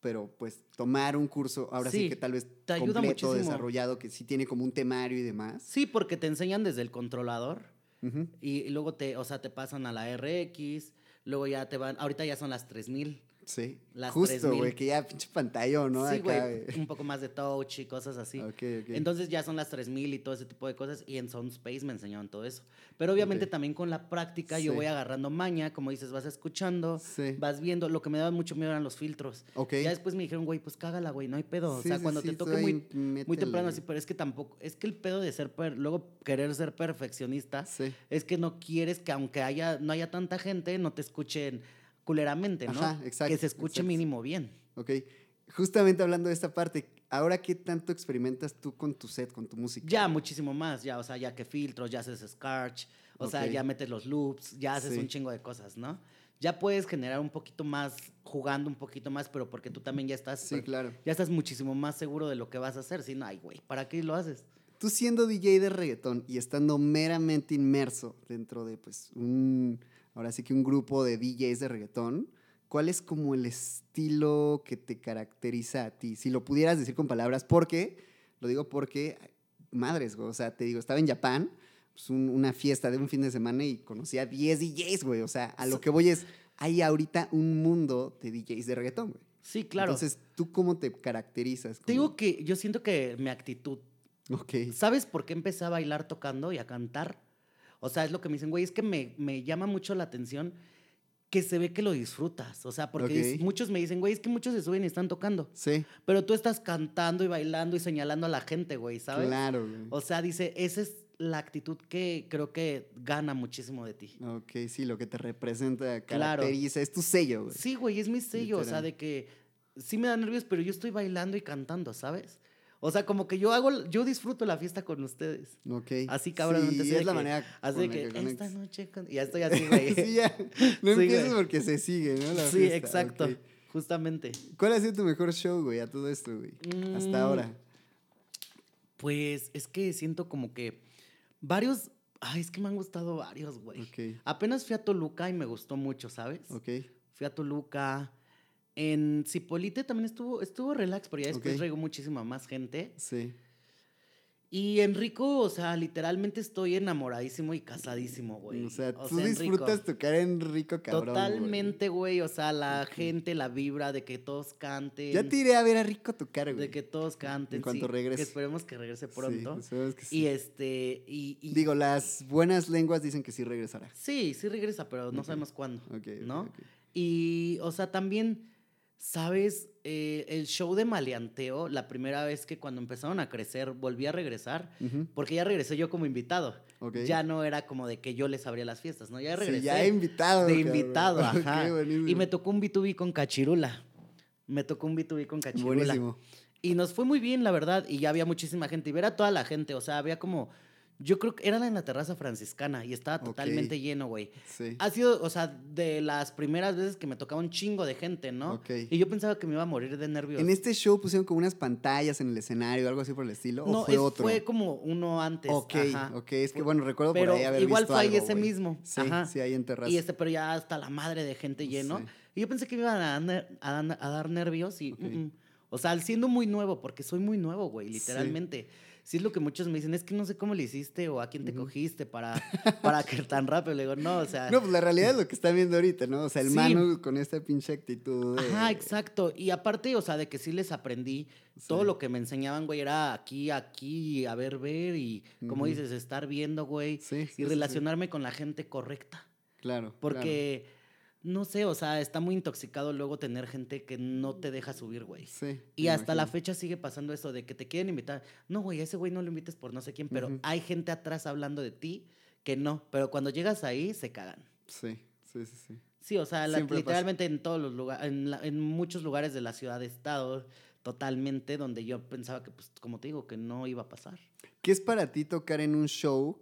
pero pues tomar un curso, ahora sí, que tal vez te ayuda completo, muchísimo. desarrollado, que sí tiene como un temario y demás. Sí, porque te enseñan desde el controlador. Y, y luego te, o sea, te pasan a la RX, luego ya te van, ahorita ya son las 3000. Sí. Las Justo, 3000. güey, que ya pinche pantallón, ¿no? sí, güey, un poco más de touch y cosas así. Ok, ok. Entonces ya son las 3000 y todo ese tipo de cosas y en Sound Space me enseñaron todo eso. Pero obviamente también con la práctica yo voy agarrando maña, como dices, vas escuchando, Sí. vas viendo, lo que me daba mucho miedo eran los filtros. Ya después me dijeron, güey, pues cágala, güey, no hay pedo. o sea, cuando te toque muy, muy temprano así, pero es que tampoco, es que el pedo de ser, per- luego querer ser perfeccionista, es que no quieres que aunque haya, no haya tanta gente, no te escuchen culeramente, ¿no? Ajá, exacto, Que se escuche exacto. mínimo bien. Ok. Justamente hablando de esta parte, ¿ahora qué tanto experimentas tú con tu set, con tu música? Ya muchísimo más, ya, o sea, ya que filtros, ya haces scratch, o sea, Ok. ya metes los loops, ya haces Sí. un chingo de cosas, ¿no? Ya puedes generar un poquito más, jugando un poquito más, pero porque tú también ya estás, Sí, claro. ya estás muchísimo más seguro de lo que vas a hacer. Si no, ay, güey, ¿para qué lo haces? Tú siendo DJ de reggaetón y estando meramente inmerso dentro de, pues, un, ahora sí que un grupo de DJs de reggaetón, ¿cuál es como el estilo que te caracteriza a ti? Si lo pudieras decir con palabras, porque, lo digo porque, madres, güey, o sea, te digo, estaba en Japón, pues, un- una fiesta de un fin de semana y conocí a 10 DJs, güey, o sea, a lo que voy es, hay ahorita un mundo de DJs de reggaetón, güey. Sí, claro. Entonces, ¿tú cómo te caracterizas? Te Como- digo que yo siento que mi actitud, Ok. ¿sabes por qué empecé a bailar tocando y a cantar? O sea, es lo que me dicen, güey, es que me, me llama mucho la atención que se ve que lo disfrutas. O sea, porque es- muchos me dicen, güey, es que muchos se suben y están tocando. Sí, Pero tú estás cantando y bailando y señalando a la gente, güey, ¿sabes? claro, güey. O sea, dice, esa es la actitud que creo que gana muchísimo de ti. Ok, sí, lo que te representa, Claro. caracteriza, es tu sello, güey. Sí, güey, es mi sello, o sea, de que sí me da nervios, pero yo estoy bailando y cantando, ¿sabes? O sea, como que yo hago, yo disfruto la fiesta con ustedes. Ok. Así, cabrón. Sí, así es de la que- manera Así de que, que esta noche... con-" Y ya estoy así, güey. sí, ya. No Sí, empieces güey. porque se sigue, ¿no? La sí, fiesta, exacto. Justamente. ¿Cuál ha sido tu mejor show, güey, a todo esto, güey? Mm. Hasta ahora. Pues es que siento como que varios. Ay, es que me han gustado varios, güey. Ok, Apenas fui a Toluca y me gustó mucho, ¿sabes? ok. Fui a Toluca. En Cipolite también estuvo, estuvo relax, pero ya después Ok. traigo muchísima más gente. Sí. Y Enrico, o sea, literalmente estoy enamoradísimo y casadísimo, güey. O sea, tú Enrico, disfrutas tocar en rico cabrón. Totalmente, güey. O sea, la gente, la vibra de que todos canten. Ya te iré a ver a rico tocar, güey. De que todos canten. En cuanto sí, regrese. Que esperemos que regrese pronto. Sí, que sí. Y este. Y, y- Digo, las buenas lenguas dicen que sí regresará. Sí, sí regresa, pero no sabemos cuándo. Ok, ok, ¿no? Y, o sea, también, ¿sabes? Eh, el show de Maleanteo, la primera vez que cuando empezaron a crecer, volví a regresar, porque ya regresé yo como invitado. Ya no era como de que yo les abría las fiestas, ¿no? Ya regresé. Sí, ya invitado. de cabrón. invitado, ajá. y me tocó un B2B con Cachirula. Me tocó un B2B con Cachirula. Buenísimo. Y nos fue muy bien, la verdad, y ya había muchísima gente. Y ver a toda la gente, o sea, había como. Yo creo que era en la terraza franciscana y estaba totalmente lleno, güey. Sí. Ha sido, o sea, de las primeras veces que me tocaba un chingo de gente, ¿no? Ok. Y yo pensaba que me iba a morir de nervios. En este show pusieron como unas pantallas en el escenario, algo así por el estilo. no, ¿O fue es- otro? fue como uno antes. Ok, ajá. ok. Es que bueno, recuerdo por Pero ahí haber igual visto fue ahí algo, ese mismo. Sí, Ajá. sí, ahí en terraza. Y este, pero ya hasta la madre de gente lleno. Sí. Y yo pensé que me iban a, dar a a dar nervios y. Mm, mm. O sea, siendo muy nuevo, porque soy muy nuevo, güey, literalmente. Sí. Es lo que muchos me dicen, es que no sé cómo le hiciste o a quién te Ujú. cogiste para, para que tan rápido. Le digo, no, o sea. No, pues la realidad es lo que están viendo ahorita, ¿no? O sea, el Sí. Manu con esta pinche actitud. de- Ajá, exacto. Y aparte, o sea, de que sí les aprendí, todo Sí. lo que me enseñaban, güey, era aquí, aquí, a ver, ver y, como Ujú. dices, estar viendo, güey, Sí, sí, sí, y sí. relacionarme con la gente correcta. Claro. Porque, no sé, o sea, está muy intoxicado luego tener gente que no te deja subir, güey. Sí. Y hasta la fecha sigue pasando eso de que te quieren invitar. No, güey, a ese güey no lo invites por no sé quién, pero hay gente atrás hablando de ti que no. Pero cuando llegas ahí, se cagan. Sí, sí, sí, sí. Sí, o sea, la- Siempre pasa. literalmente en todos los lugares, en, la- en muchos lugares de la ciudad he estado totalmente donde yo pensaba que, pues, como te digo, que no iba a pasar. ¿Qué es para ti tocar en un show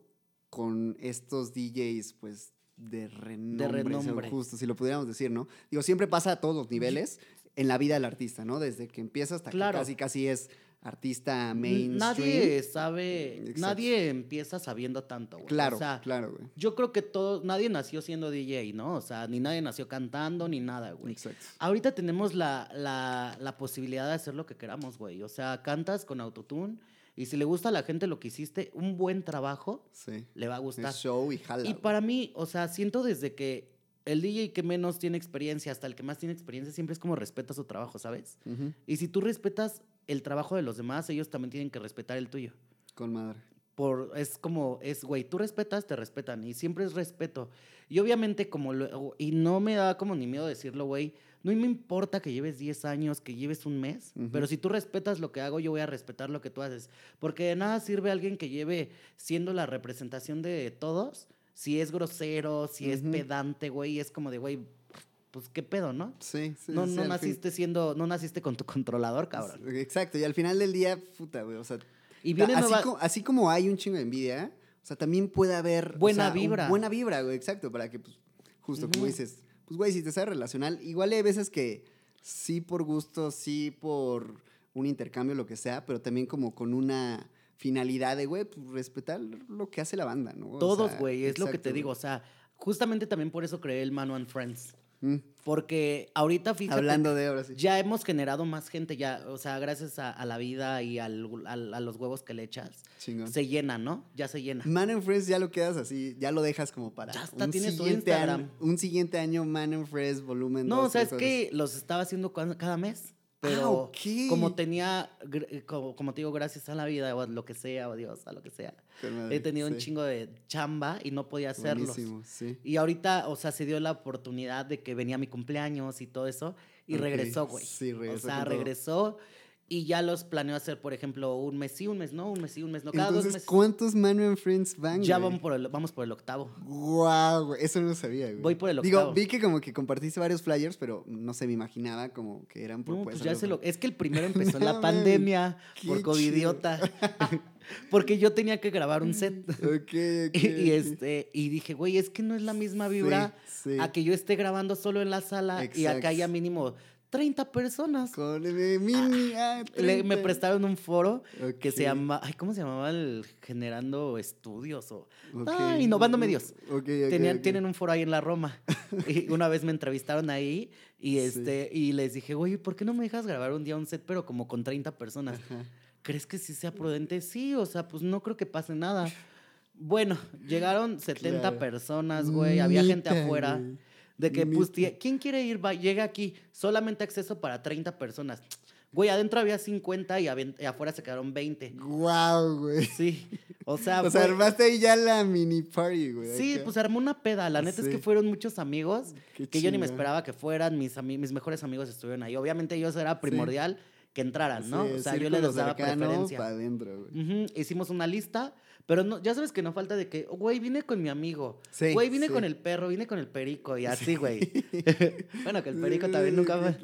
con estos DJs, pues, de renombre? renombre. Justo, si lo pudiéramos decir, ¿no? Digo, siempre pasa a todos los niveles en la vida del artista, ¿no? Desde que empieza hasta Claro. que casi, casi es artista mainstream. Nadie sabe, Exacto. nadie empieza sabiendo tanto, güey. Claro, O sea, claro, güey. yo creo que todo, nadie nació siendo DJ, ¿no? O sea, ni nadie nació cantando, ni nada, güey. Exacto. Ahorita tenemos la, la, la posibilidad de hacer lo que queramos, güey. O sea, cantas con autotune y si le gusta a la gente lo que hiciste, un buen trabajo, Sí. le va a gustar. Es show y jala. Y güey. para mí, o sea, siento desde que el DJ que menos tiene experiencia hasta el que más tiene experiencia siempre es como respeta su trabajo, ¿sabes? Ujú, Y si tú respetas el trabajo de los demás, ellos también tienen que respetar el tuyo. Con madre. Por, es como, es, güey, tú respetas, te respetan. Y siempre es respeto. Y obviamente, como lo, y no me da como ni miedo decirlo, güey, no me importa que lleves 10 años, que lleves un mes, Ujú. pero si tú respetas lo que hago, yo voy a respetar lo que tú haces. Porque de nada sirve alguien que lleve siendo la representación de todos, si es grosero, si es pedante, güey, es como de, güey, pues qué pedo, ¿no? Sí, sí. no sí, no fin- naciste siendo, no naciste con tu controlador, cabrón. Exacto, y al final del día, puta, güey, o sea, Y viene así, nueva... como, así como hay un chingo de envidia, o sea, también puede haber... o Buena sea, vibra. buena vibra, güey, exacto, para que, pues, justo como dices, pues, güey, si te sabes relacionar, igual hay veces que sí por gusto, sí por un intercambio, lo que sea, pero también como con una finalidad de, güey, pues, respetar lo que hace la banda, ¿no? O Todos, sea, güey, es lo que te digo. O sea, justamente también por eso creé el Mano and Friends. Mm, Porque ahorita, fíjate, Hablando de ahora sí. ya hemos generado más gente, ya, o sea, gracias a, a la vida y al, al- a los huevos que le echas, Chingón. se llena, ¿no? Ya se llena. Man and Friends ya lo quedas así, ya lo dejas como para Ya hasta un siguiente año, un siguiente año Man and Friends volumen No, o sea, es que los estaba haciendo cada mes. Pero Ah, como tenía, eh, como, como te digo, gracias a la vida o a lo que sea, o Dios, a lo que sea, madre, he tenido un chingo de chamba y no podía. Buenísimo, sí. Y ahorita, o sea, se dio la oportunidad de que venía mi cumpleaños y todo eso. Y regresó, güey. sí, O regresó sea, con todo. Y ya los planeo hacer, por ejemplo, un mes sí, un mes no, un mes sí, un mes no. Cada dos meses. ¿cuántos Man and Friends van, Ya vamos por, el, vamos por el octavo. Guau, güey, eso no lo sabía, güey. Voy por el Digo, octavo. vi que como que compartiste varios flyers, pero no se me imaginaba como que eran No, propuestas. pues ya se lo... algo- Es que el primero empezó en la pandemia por covidiota. Porque yo tenía que grabar un set. Ok, ok, Y, este, y dije, güey, es que no es la misma vibra Sí, sí. a que yo esté grabando solo en la sala y acá haya mínimo 30 personas. Con el mini. ah, Le- me 30. prestaron un foro que se llama, ay, ¿cómo se llamaba? El Generando Estudios o Ok. ah, Innovando Medios. Ok, ok, Tenían, ok. Tienen un foro ahí en la Roma. Y una vez me entrevistaron ahí y, Sí. este, y les dije, güey, ¿por qué no me dejas grabar un día un set, pero como con 30 personas? Ajá. ¿Crees que sí sea prudente? Sí, o sea, pues no creo que pase nada. Bueno, llegaron 70 Claro. personas, güey. Había gente afuera. güey. De que, pues, tie- ¿quién quiere ir? Va, llega aquí. Solamente acceso para 30 personas. Güey, adentro había 50 y, y afuera se quedaron 20. Guau, güey. Sí. O sea, O sea, fue- armaste ahí ya la mini party, güey. sí, acá. pues armó una peda. La neta es que fueron muchos amigos Qué que yo ni me esperaba que fueran. Mis, mis mejores amigos estuvieron ahí. Obviamente ellos era primordial que entraran, ¿no? Sí, o sea, yo les daba preferencia. adentro, güey. Ujú, Hicimos una lista, pero no, ya sabes que no falta de que, güey, vine con mi amigo, Sí, güey, vine sí. con el perro, vine con el perico y así, güey. bueno, que el perico también nunca.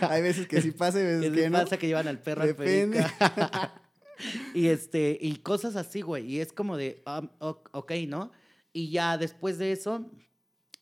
Hay veces que sí pasa y Que veces sí que no. pasa que llevan al perro al perico. y este, y cosas así, güey. Y es como de, ah, ok, ¿no? Y ya después de eso,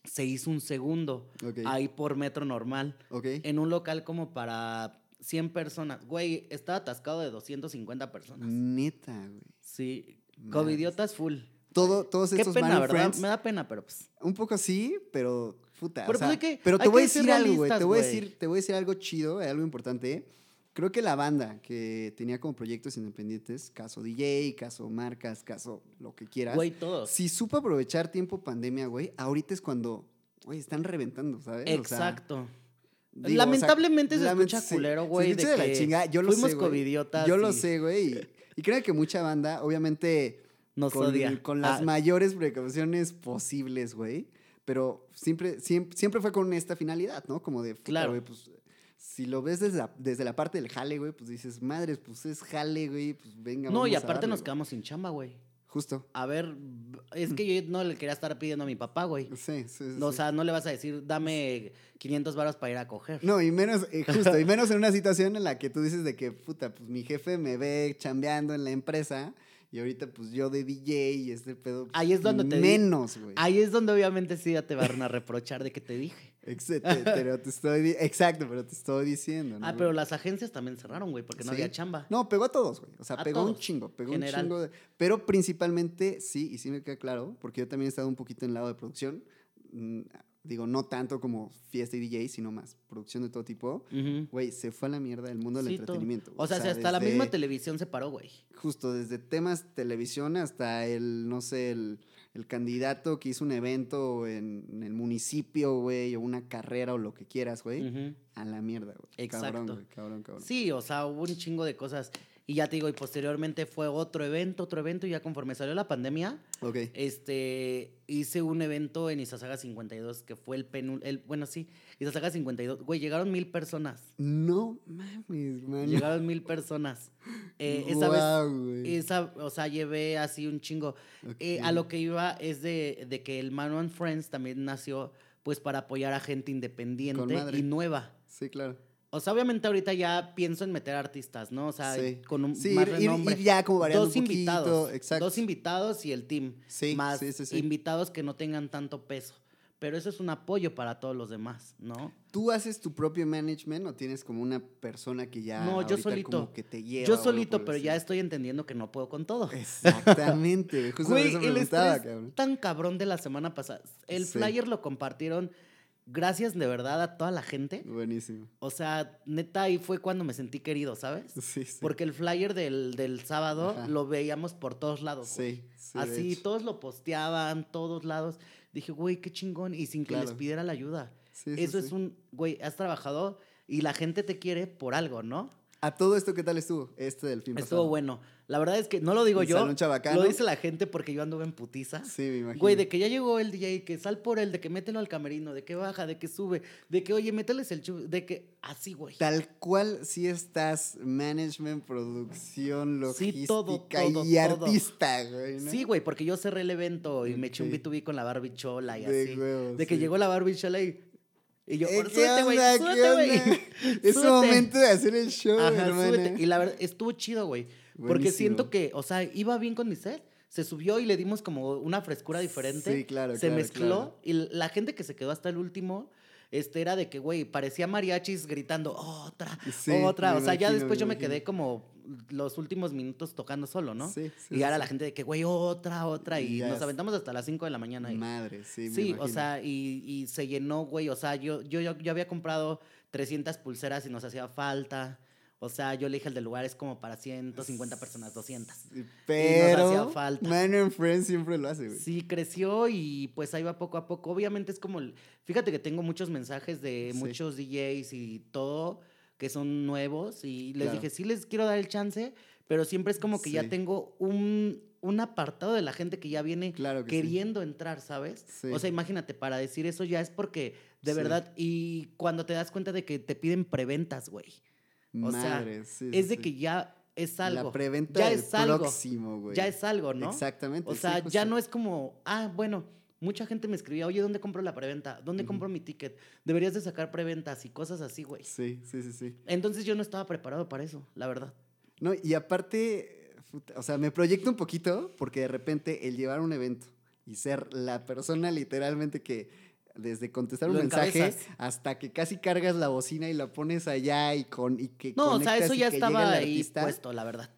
se hizo un segundo, ahí por metro normal, Ok. en un local como para 100 personas. Güey, estaba atascado de 250 personas. Neta, güey. Sí. Covidiotas full. Todo, todos Qué estos pena, Mario ¿verdad? Friends, Me da pena, pero pues. un poco sí, pero puta. Pero o sea, pues hay que- pero te voy a decir algo, güey. Te voy a decir, te voy a decir algo chido, algo importante. Creo que la banda que tenía como proyectos independientes, caso DJ, caso marcas, caso lo que quieras, Güey, todos. si supo aprovechar tiempo pandemia, güey, ahorita es cuando, güey, están reventando, ¿sabes? O sea, Exacto. digo, o sea, Lamentablemente se escucha culero, se güey. escucha de de la que chingada, yo lo fuimos sé, covidiotas. Yo lo sé, güey. Y, creo que mucha banda, obviamente, Nos con, odia. con las Ah, mayores precauciones posibles, güey. Pero siempre, siempre, siempre fue con esta finalidad, ¿no? Como de, Claro. güey, pues, si lo ves desde la, desde la parte del jale, güey, pues dices, madres, pues es jale, güey, pues venga, No, y a aparte darle, nos güey". quedamos sin chamba, güey. Justo. A ver, es que yo no le quería estar pidiendo a mi papá, güey. Sí, sí, sí. O sea, no le vas a decir, dame 500 varos para ir a coger. No, y menos, eh, justo, y menos en una situación en la que tú dices de que, puta, pues mi jefe me ve chambeando en la empresa y ahorita pues yo de DJ y este pedo. pues, Ahí es donde te Menos, güey. Ahí es donde obviamente sí ya te van a reprochar de que te dije. Pero te estoy, exacto, pero te estoy diciendo, ¿no? Ah, pero las agencias también cerraron, güey, porque no Sí. había chamba. No, pegó a todos, güey. O sea, A pegó un chingo, pegó general. un chingo. de- pero principalmente, sí, y sí me queda claro, porque yo también he estado un poquito en el lado de producción. mm, digo, no tanto como fiesta y DJ, sino más producción de todo tipo. Güey, se fue a la mierda el mundo del Sí, entretenimiento. O sea, si hasta la misma televisión se paró, güey. Justo desde temas televisión hasta el, no sé, el, el candidato que hizo un evento en, en el municipio, güey, o una carrera o lo que quieras, güey. A la mierda, güey. Cabrón, Exacto. güey, cabrón, cabrón. Sí, o sea, hubo un chingo de cosas. Y ya te digo, y posteriormente fue otro evento, otro evento, y ya conforme salió la pandemia, este, hice un evento en Izazaga 52, que fue el penúltimo, bueno, sí, Izazaga 52. Güey, llegaron mil personas. No mames, man. Llegaron mil personas. Eh, esa vez, güey. esa, o sea, llevé así un chingo. Eh, a lo que iba es de, de que el Man and Friends también nació, pues, para apoyar a gente independiente y nueva. Sí, claro. O sea, obviamente ahorita ya pienso en meter artistas, ¿no? O sea, Sí. con un Sí, más ir- renombre. ir ya como variando Dos un poquito, invitados. exacto. Dos invitados y el team. Sí, más sí, sí, sí. invitados que no tengan tanto peso. Pero eso es un apoyo para todos los demás, ¿no? ¿Tú haces tu propio management o tienes como una persona que ya No, yo solito. como que te lleva? Yo solito, pero ya estoy entendiendo que no puedo con todo. Exactamente. Justo Güey, eso el cabrón. tan cabrón de la semana pasada. El flyer lo compartieron. Gracias de verdad a toda la gente. Buenísimo. O sea, neta, ahí fue cuando me sentí querido, ¿sabes? Sí, sí. Porque el flyer del, del sábado Ajá. lo veíamos por todos lados. güey. Sí, sí. Así, todos lo posteaban, todos lados. Dije, güey, qué chingón. Y sin que les pidiera la ayuda. Sí, sí, Eso es sí. un, güey, has trabajado y la gente te quiere por algo, ¿no? A todo esto, ¿qué tal estuvo? Este del fin Estuvo pasado. bueno. La verdad es que no lo digo ¿El yo. Lo dice la gente porque yo anduve en putiza. Sí, me imagino. Güey, de que ya llegó el DJ, que sal por él, de que mételo al camerino, de que baja, de que sube, de que, oye, mételes el chu, de que así, güey. Tal cual sí estás management, producción, Sí, logística todo, todo, y todo. artista, güey. ¿no? Sí, güey, porque yo cerré el evento y me eché un Ok. B2B con la Barbie Chola y De así. de que sí. llegó la Barbie Chola y, y yo, Eh, "Por- ¿qué súbete, güey, súbete, güey. Es Súbete". momento de hacer el show, Ajá, hermana. súbete. Y la verdad, estuvo chido, güey. Porque siento que, o sea, iba bien con mi set. Se subió y le dimos como una frescura diferente. Sí, claro, Se claro, mezcló claro. y la gente que se quedó hasta el último, este era de que, güey, parecía mariachis gritando, otra, Sí, otra. O sea, ya después me yo me quedé como los últimos minutos tocando solo, ¿no? Sí, sí, y ahora sí, la gente de que, güey, otra, otra. Y nos aventamos hasta las 5 de la mañana. ahí. Madre, sí. me Sí, o sea, y, y se llenó, güey. O sea, yo, yo, yo, yo había comprado 300 pulseras y nos hacía falta. O sea, yo le dije al del lugar, es como para 150 personas, 200. Sí, Pero. hacía falta. Man and Friends siempre lo hace, güey. Sí, creció y pues ahí va poco a poco. Obviamente es como, el- fíjate que tengo muchos mensajes de Sí. muchos DJs y todo que son nuevos y les Claro. dije, sí les quiero dar el chance, pero siempre es como que ya tengo un, un apartado de la gente que ya viene Claro que sí. queriendo entrar, ¿sabes? O sea, imagínate, para decir eso ya es porque de verdad, y cuando te das cuenta de que te piden preventas, güey. O sea, Madre, sí, es de sí. que ya es algo. La preventa ya del es algo. próximo, güey. Ya es algo, ¿no? Exactamente. O sí, sea, ya no es como, ah, bueno, mucha gente me escribía, oye, ¿dónde compro la preventa? ¿Dónde compro mi ticket? Deberías de sacar preventas y cosas así, güey. Sí, sí, sí, sí. Entonces yo no estaba preparado para eso, la verdad. No, y aparte, o sea, me proyecto un poquito porque de repente el llevar un evento y ser la persona literalmente que desde contestar un Lo mensaje encabezas. hasta que casi cargas la bocina y la pones allá y con y que No, o sea, eso y ya estaba ahí puesto, la verdad.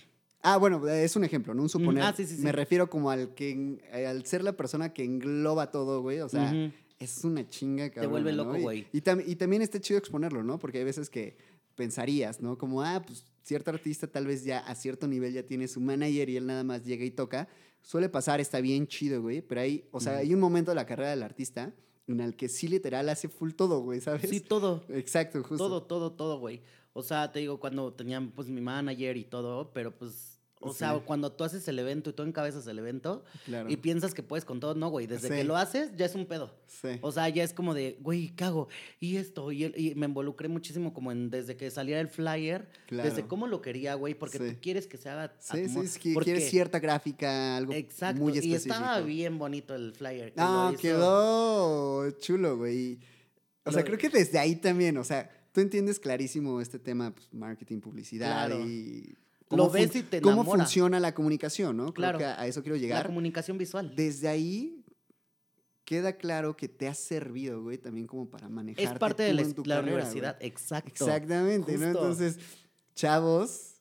Ah, bueno, es un ejemplo, no un suponer. ah, sí, sí, sí. Me refiero como al que al ser la persona que engloba todo, güey, o sea, es una chinga, cabrón. vuelve loco, güey. Y, tam- y también está chido exponerlo, ¿no? Porque hay veces que pensarías, ¿no? Como, ah, pues cierto artista tal vez ya a cierto nivel ya tiene su manager y él nada más llega y toca. Suele pasar, está bien chido, güey, pero hay, o sea, hay un momento de la carrera del artista en el que sí literal hace full todo, güey, ¿sabes? Sí, todo. Exacto, justo. Todo, todo, todo, güey. O sea, te digo, cuando tenían pues mi manager y todo, pero pues, o sea, cuando tú haces el evento y tú encabezas el evento Claro. y piensas que puedes con todo, no, güey. Desde Sí. que lo haces, ya es un pedo. Sí. O sea, ya es como de, güey, ¿qué hago? Y esto, y, el- y me involucré muchísimo como en desde que saliera el flyer, desde Claro. cómo lo quería, güey, porque tú quieres que se haga Sí, sí, es que Porque- quieres cierta gráfica, algo Exacto, muy y específico. estaba bien bonito el flyer. que No, hizo- quedó chulo, güey. O sea, creo que desde ahí también, o sea, tú entiendes clarísimo este tema, pues, marketing, publicidad Claro. y... Lo ves y te Cómo enamora. funciona la comunicación, ¿no? Creo Claro. que a, eso quiero La llegar. comunicación visual. Desde ahí queda claro que te ha servido, güey, también como para manejar. Es parte de la, la universidad, exacto. Exactamente, ¿no? Entonces, chavos,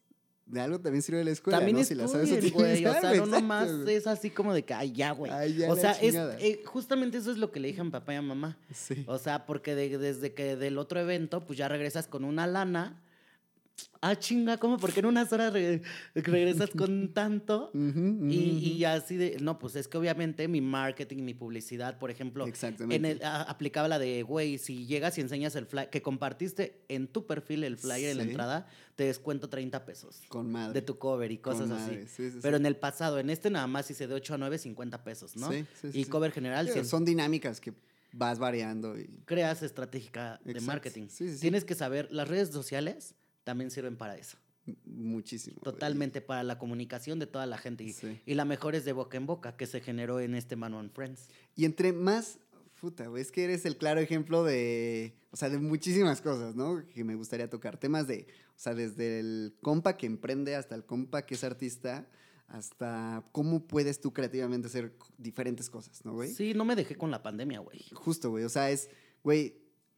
de algo también sirve la escuela, También ¿no? Si la sabes güey. O sea, güey, no exacto, nomás güey. es así como de que, ay, ya, güey. Ay, ya O la sea, es, eh, justamente eso es lo que le dije a mi papá y a mamá. Sí. O sea, porque de- desde que del otro evento, pues ya regresas con una lana. Ah, chinga, ¿cómo? Porque en unas horas re- regresas con tanto. Y, y así de, no, pues es que obviamente mi marketing, mi publicidad, por ejemplo, en el, a- aplicaba la de, güey, si llegas y enseñas el flyer, que compartiste en tu perfil el flyer en la Sí. entrada, te descuento 30 pesos Con madre. de tu cover y cosas así. sí, sí, Pero sí. en el pasado, en este nada más hice de 8 a 9, 50 pesos, ¿no? Sí, sí, sí, y sí. cover general, Digo, 100. Son dinámicas que vas variando y... creas estratégica de Exacto. marketing. Sí, sí, sí. Tienes que saber, las redes sociales también sirven para eso. Muchísimo. Totalmente para la comunicación de toda la gente. Y, Sí. y la mejor es de boca en boca, que se generó en este Man on Friends. Y entre más, puta, güey, es que eres el claro ejemplo de, o sea, de muchísimas cosas, ¿no? Que me gustaría tocar. Temas de, o sea, desde el compa que emprende hasta el compa que es artista, hasta cómo puedes tú creativamente hacer diferentes cosas, ¿no, güey? Sí, no me dejé con la pandemia, güey. Justo, güey, o sea, es, güey,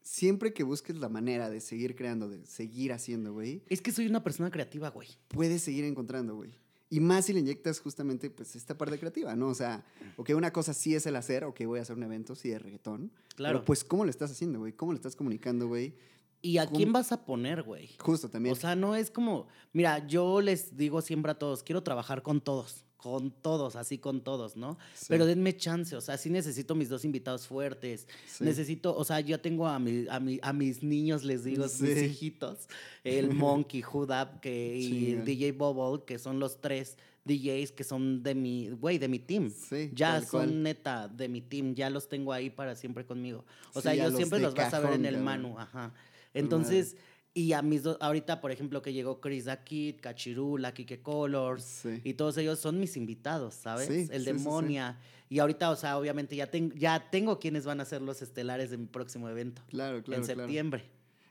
siempre que busques la manera de seguir creando, de seguir haciendo, güey, Es que soy una persona creativa, güey. puedes seguir encontrando, güey. Y más si le inyectas justamente, pues, esta parte creativa, ¿no? O sea, ok, una cosa sí es el hacer, ok, voy a hacer un evento, sí, de reggaetón. Claro. Pero, pues, ¿cómo lo estás haciendo, güey? ¿Cómo lo estás comunicando, güey? ¿Y a ¿Cómo? quién vas a poner, güey? Justo también. O sea, no es como, mira, yo les digo siempre a todos, quiero trabajar con todos, con todos, así con todos, ¿no? Sí. Pero denme chance, o sea, sí necesito mis dos invitados fuertes, Sí. necesito, o sea, yo tengo a, mi, a, mi- a mis niños, les digo, mis hijitos, el Monkey, Hudap que, y el DJ Bubble, que son los tres DJs que son de mi, güey, de mi team. Sí, ya son cual. neta de mi team, ya los tengo ahí para siempre conmigo. O Sí, sea, yo siempre los vas a ver en el. Manu, ajá. Entonces, y a mis dos, ahorita, por ejemplo, que llegó Chris Kid, Cachirula, Kike Colors, Sí. y todos ellos son mis invitados, ¿sabes? Sí, el sí. Demonia. Y ahorita, o sea, obviamente ya, ten- ya tengo quienes van a ser los estelares de mi próximo evento. Claro, claro, en claro. septiembre.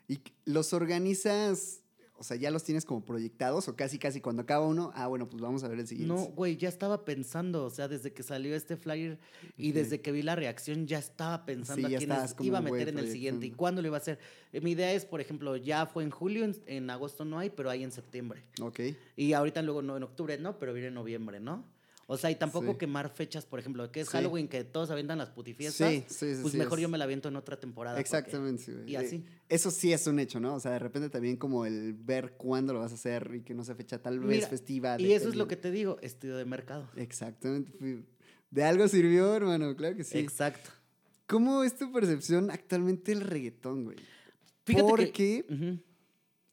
Y los organizas, o sea, ya los tienes como proyectados o casi, casi cuando acaba uno, ah, bueno, pues vamos a ver el siguiente. No, güey, ya estaba pensando, o sea, desde que salió este flyer y desde que vi la reacción, ya estaba pensando Sí, a quiénes iba a meter en el siguiente y cuándo lo iba a hacer. Eh, mi idea es, por ejemplo, ya fue en julio, en, en agosto no hay, pero hay en septiembre. Ok. Y ahorita luego no en octubre, ¿no? Pero viene en noviembre, ¿no? O sea, y tampoco Sí. quemar fechas, por ejemplo, que es Sí. Halloween, que todos avientan las putifiestas. Sí, sí, sí, Pues sí, mejor es- yo me la aviento en otra temporada. porque- Exactamente, sí, güey. Y Eh, así. Eso sí es un hecho, ¿no? O sea, de repente también como el ver cuándo lo vas a hacer y que no sea fecha tal vez Mira, festiva. Y eso es lo que te digo, estudio de mercado. Exactamente. De algo sirvió, hermano, claro que sí. Exacto. ¿Cómo es tu percepción actualmente del reggaetón, güey? Fíjate Porque que...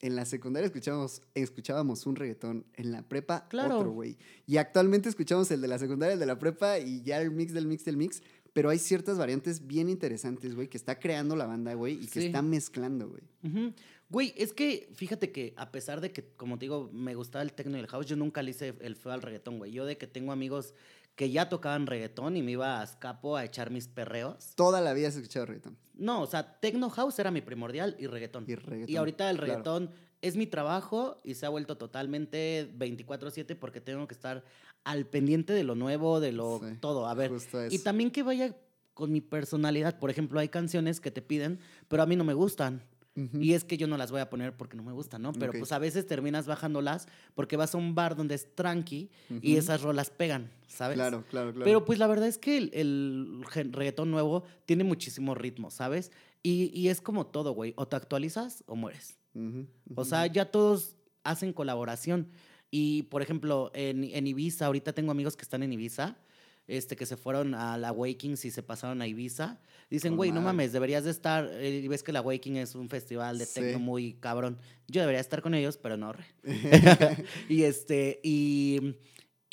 en la secundaria escuchábamos, escuchábamos un reggaetón, en la prepa Claro. otro, güey. Y actualmente escuchamos el de la secundaria, el de la prepa y ya el mix del mix del mix. Pero hay ciertas variantes bien interesantes, güey, que está creando la banda, güey, y que Sí. está mezclando, güey. Güey, es que fíjate que a pesar de que, como te digo, me gustaba el techno y el house, yo nunca le hice el feo al reggaetón, güey. Yo de que tengo amigos que ya tocaban reggaetón y me iba a escapo a echar mis perreos. Toda la vida has escuchado reggaetón. No, o sea, techno house era mi primordial y reggaetón. Y reggaetón, Y ahorita el claro. reggaetón es mi trabajo y se ha vuelto totalmente 24/7 porque tengo que estar al pendiente de lo nuevo, de lo Sí, todo. A ver, y también que vaya con mi personalidad. Por ejemplo, hay canciones que te piden, pero a mí no me gustan. Y es que yo no las voy a poner porque no me gustan, ¿no? Pero pues a veces terminas bajándolas porque vas a un bar donde es tranqui y esas rolas pegan, ¿sabes? Claro, claro, claro. Pero pues la verdad es que el, el reggaetón nuevo tiene muchísimo ritmo, ¿sabes? Y, y es como todo, güey. O te actualizas o mueres. Ujú, O ujú. sea, ya todos hacen colaboración. Y, por ejemplo, en, en Ibiza, ahorita tengo amigos que están en Ibiza, este, que se fueron a la Wakings y se pasaron a Ibiza. Dicen, güey, no mames, deberías de estar. eh, y ves que la Waking es un festival de Sí. techno muy cabrón. Yo debería estar con ellos, pero no, re. y este, y,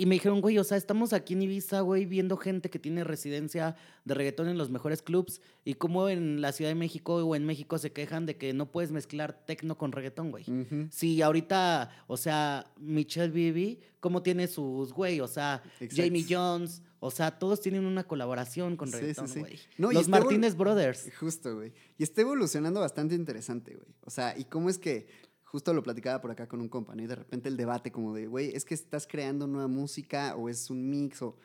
y me dijeron, güey, o sea, estamos aquí en Ibiza, güey, viendo gente que tiene residencia de reggaetón en los mejores clubs. Y como en la Ciudad de México o en México se quejan de que no puedes mezclar techno con reggaetón, güey. Ujú. Sí, ahorita, o sea, Michelle Bibi, ¿cómo tiene sus güey? O sea, Exacto. Jamie Jones, o sea, todos tienen una colaboración con Sí, sí, reggaetón, sí. güey. No, Los Martínez Brothers. Justo, güey. Y está evolucionando bastante interesante, güey. O sea, y cómo es que, justo lo platicaba por acá con un compa, ¿no? Y de repente el debate como de, güey, es que estás creando nueva música o es un mix o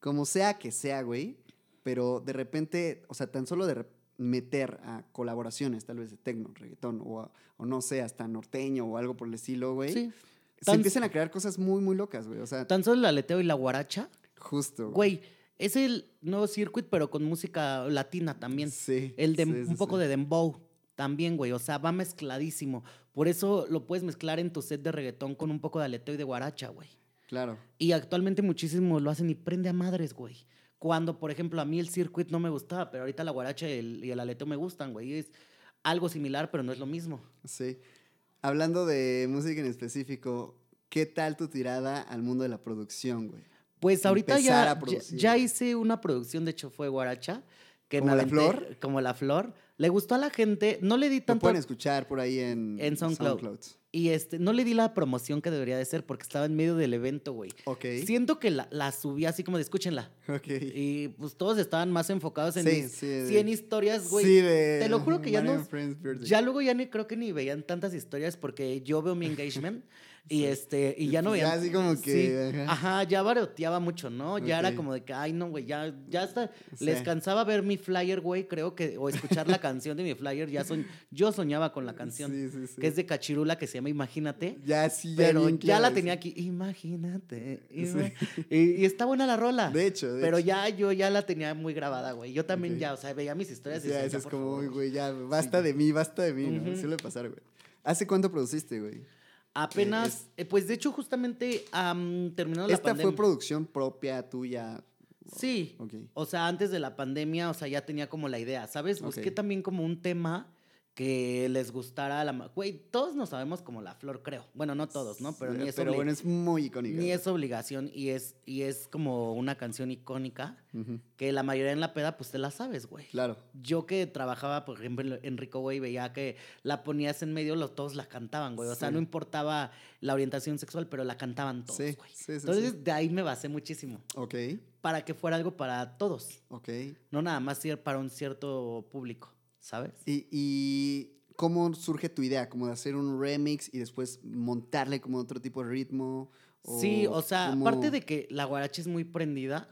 como sea que sea, güey. Pero de repente, o sea, tan solo de meter a colaboraciones, tal vez de tecno, reggaetón o, a- o no sé, hasta norteño o algo por el estilo, güey. Sí. Se empiezan a crear cosas muy, muy locas, güey. O sea, Tan solo el aleteo y la guaracha, justo. güey, es el nuevo circuit, pero con música latina también. Sí. El de sí, un poco sí. de dembow también, güey. O sea, va mezcladísimo. Por eso lo puedes mezclar en tu set de reggaetón con un poco de aleteo y de guaracha, güey. Claro. Y actualmente muchísimo lo hacen y prende a madres, güey. Cuando, por ejemplo, a mí el circuit no me gustaba, pero ahorita la guaracha y el, y el aleteo me gustan, güey. Es algo similar, pero no es lo mismo. Sí. Hablando de música en específico, ¿qué tal tu tirada al mundo de la producción, güey? Pues ahorita ya, a ya, hice una producción, de hecho fue guaracha. Que me ¿Como la flor? Como la flor. Le gustó a la gente, no le di Lo tanto... pueden escuchar por ahí en, En SoundCloud. Y este, no le di la promoción que debería de ser porque estaba en medio del evento, güey. Ok. Siento que la, la subí así como de escúchenla. Ok. Y pues todos estaban más enfocados en, Sí, mis sí, de- 100 historias, güey. Sí, de Te lo juro que ya no. Ya luego ya ni creo que ni veían tantas historias porque yo veo mi engagement y este y ya no pues veían. ya así como que, ajá. ajá. ya baroteaba mucho, ¿no? Ya era como de que, ay, no, güey, ya, ya hasta Sí. les cansaba ver mi flyer, güey, creo que, o escuchar la canción de mi flyer, ya son, yo soñaba con la canción, Sí, sí, sí. que es de Cachirula, que se llama Imagínate. Ya sí, ya Pero bien ya la tenía aquí, imagínate. Sí. ima- Y, y está buena la rola. De hecho, de pero hecho. ya yo ya la tenía muy grabada, güey. Yo también ya, o sea, veía mis historias y Ya, eso "Ya, es como, güey, ya, basta de mí, basta de mí, ¿no? Ujú. Suele pasar, güey. ¿Hace cuánto produciste, güey? Apenas, eh, pues de hecho, justamente am, terminó la Esta fue producción propia tuya. Sí. O sea, antes de la pandemia, o sea, ya tenía como la idea, ¿sabes? Busqué también como un tema que les gustara la... Güey, todos nos sabemos como la flor, creo. Bueno, no todos, ¿no? Pero Sí, ni es, Pero bueno, es muy icónica. ni es obligación y es, y es como una canción icónica que la mayoría en la peda, pues te la sabes, güey. Claro. Yo que trabajaba, por ejemplo, en Rico, güey, veía que la ponías en medio, los, todos la cantaban, güey. O sea, no importaba la orientación sexual, pero la cantaban todos, Sí, güey. Entonces, de ahí me basé muchísimo. Ok, Para que fuera algo para todos. ok. No nada más ir para un cierto público, ¿sabes? Y, y ¿cómo surge tu idea? ¿Como de hacer un remix y después montarle como otro tipo de ritmo? Sí, o sea, cómo- aparte de que la guaracha es muy prendida,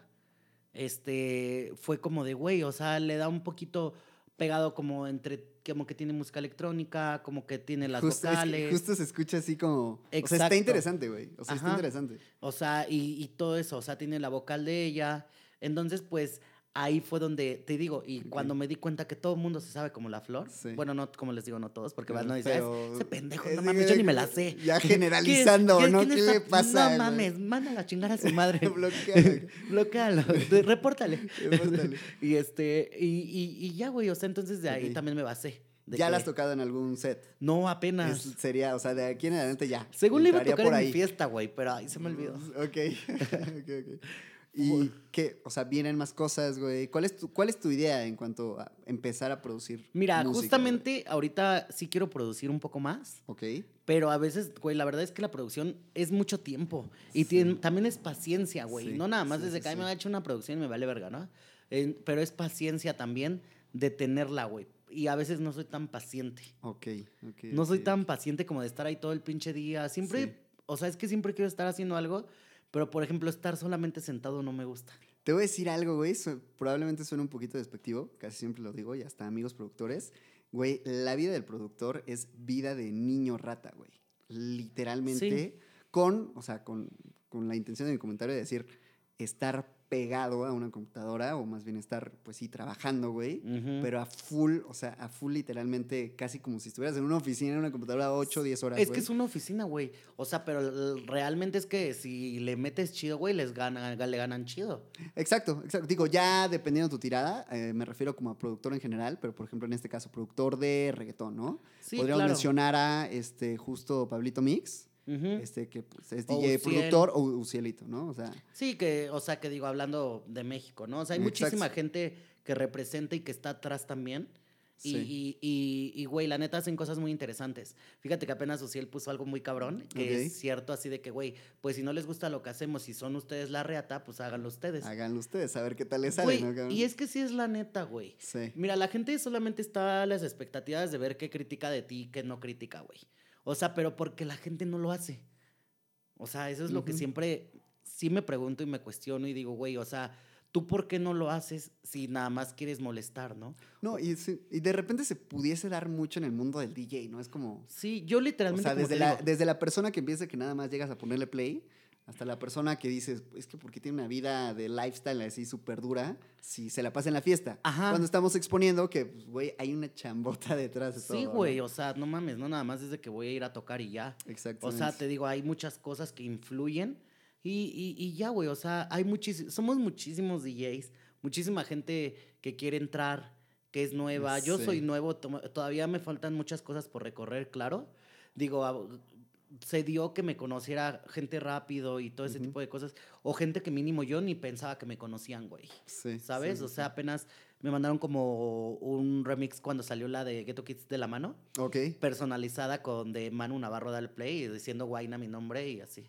este, fue como de, güey, o sea, le da un poquito pegado como entre, como que tiene música electrónica, como que tiene las justo, es que vocales. justo se escucha así como... O sea, está interesante, güey. O sea, está interesante. O sea, y, y todo eso, o sea, tiene la vocal de ella. Entonces, pues ahí fue donde te digo, y cuando me di cuenta que todo el mundo se sabe como la flor, Sí. bueno, no como les digo, no todos, porque van "Ah, pero- ese pendejo, no mames, yo ni me la sé. Ya ¿Qué- generalizando, qué- ¿no? ¿Qué está- le pasa, No mames, mándala a chingar a su madre. Bloquealo, de- repórtale. Repórtale. y este, y, y, y ya, güey, o sea, entonces de ahí también me basé. Ya que- la has tocado en algún set. No, apenas. Es- sería, o sea, de aquí en adelante ya. Según le iba a tocar por en ahí. mi fiesta, güey, pero ahí se me olvidó. Ok, ok, ok. ¿Y qué? O sea, vienen más cosas, güey. ¿Cuál es tu, cuál es tu idea en cuanto a empezar a producir? Mira, música, justamente ahorita sí quiero producir un poco más, güey? Ok. pero a veces, güey, la verdad es que la producción es mucho tiempo y tien- también es paciencia, güey. Sí, no nada más sí, desde sí, que "Ay, sí. me ha hecho una producción y me vale verga, ¿no? Eh, pero es paciencia también de tenerla, güey. Y a veces no soy tan paciente. Ok, ok. No soy ok. tan paciente como de estar ahí todo el pinche día. Siempre, Sí. o sea, es que siempre quiero estar haciendo algo, pero por ejemplo, estar solamente sentado no me gusta. Te voy a decir algo, güey. su- probablemente suene un poquito despectivo. Casi siempre lo digo y hasta amigos productores. Güey, la vida del productor es vida de niño rata, güey. Literalmente. Con, o sea, con, con la intención de mi comentario de decir, estar pegado a una computadora o más bien estar, pues sí, trabajando, güey. Pero a full, o sea, a full literalmente, casi como si estuvieras en una oficina, en una computadora, 8 o 10 horas. Es que es una oficina, güey. O sea, pero realmente es que si le metes chido, güey, les gana, le ganan chido. Exacto, exacto. Digo, ya dependiendo de tu tirada, eh, me refiero como a productor en general, pero por ejemplo en este caso, productor de reggaetón, ¿no? Sí, Podríamos claro. mencionar a este justo Pablito Mix, Ujú. este que pues, es O DJ Uciel. productor o Ucielito, ¿no? O sea, Sí, que, o sea, que digo, hablando de México, ¿no? O sea, hay Exacto. muchísima gente que representa y que está atrás también. Y, Sí. y, y, y, güey, la neta hacen cosas muy interesantes. Fíjate que apenas Uciel puso algo muy cabrón, que Ok. es cierto, así de que, güey, pues si no les gusta lo que hacemos y son ustedes la reata, pues háganlo ustedes. háganlo ustedes, a ver qué tal les sale, Güey, ¿no? cabrón? y es que sí es la neta, güey. Sí. Mira, la gente solamente está a las expectativas de ver qué critica de ti y qué no critica, güey. O sea, pero porque la gente no lo hace. O sea, eso es lo que Ujú. siempre sí me pregunto y me cuestiono y digo, güey, o sea, ¿tú por qué no lo haces si nada más quieres molestar, no? No, y, y de repente se pudiese dar mucho en el mundo del DJ, ¿no? Es como... Sí, yo O literalmente. sea, como desde la, digo, desde la persona que piensa que nada más llegas a ponerle play, hasta la persona que dices, es que porque tiene una vida de lifestyle así súper dura, si se la pasa en la fiesta. Ajá. Cuando estamos exponiendo que, pues, güey, hay una chambota detrás de todo. Sí, ¿no? güey, o sea, no mames, no nada más desde que voy a ir a tocar y ya. O Exactamente. sea, te digo, hay muchas cosas que influyen y, y- y ya, güey, o sea, hay muchísimos, somos muchísimos DJs, muchísima gente que quiere entrar, que es nueva. Yo Sí. soy nuevo, to- todavía me faltan muchas cosas por recorrer, claro. Digo, a- se dio que me conociera gente rápido y todo ese tipo de cosas, o gente que mínimo yo ni pensaba que me conocían, güey. Sí, ¿Sabes? sí, o sí, sea, apenas me mandaron como un remix cuando salió la de Ghetto Kids de la mano. Ok. personalizada con de Manu Navarro Dal Play diciendo Guaina mi nombre y así.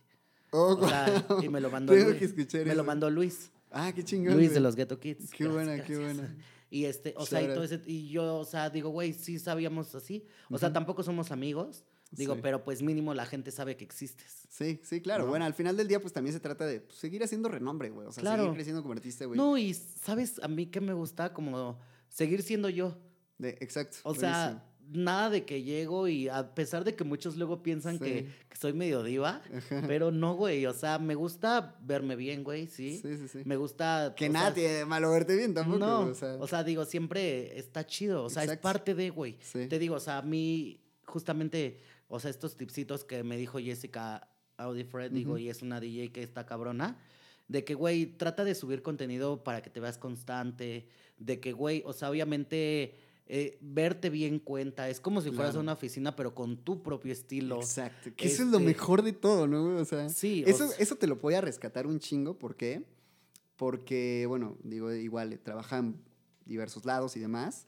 Oh, O sea, y me lo mandó Tengo Luis. que escuchar me lo mandó Luis. Ah, qué chingón. Luis de los Ghetto Kids. Qué Gracias, buena, qué gracias. buena. Y este, o sea, y todo ese, y yo, o sea, digo, güey, sí sabíamos así. O sea, tampoco somos amigos. Digo, Sí. pero pues mínimo la gente sabe que existes. Sí, sí, claro. ¿No? Bueno, al final del día, pues también se trata de pues, seguir haciendo renombre, güey. O sea, Claro. seguir creciendo como artista, güey. No, y sabes, a mí que me gusta como seguir siendo yo. De- exacto. O buenísimo. sea, nada de que llego y a pesar de que muchos luego piensan que, Sí. que soy medio diva, Ajá. pero no, güey. O sea, me gusta verme bien, güey, sí. Sí, sí, sí. Me gusta. Que sea, tiene de malo verte bien tampoco. No, o sea, digo, siempre está chido. O sea, es parte de, güey. Sí. Te digo, o sea, a mí, justamente, o sea, estos tipsitos que me dijo Jessica Audifred, digo, Ujú. y es una DJ que está cabrona, de que, güey, trata de subir contenido para que te veas constante, de que, güey, o sea, obviamente. eh, verte bien cuenta, es como si fueras a una oficina, pero con tu propio estilo. Exacto. Que eso es lo Este- mejor de todo, ¿no? O sea, Sí, o eso, sea- eso te lo voy a rescatar un chingo. ¿Por qué? Porque, bueno, digo, igual, trabaja en diversos lados y demás.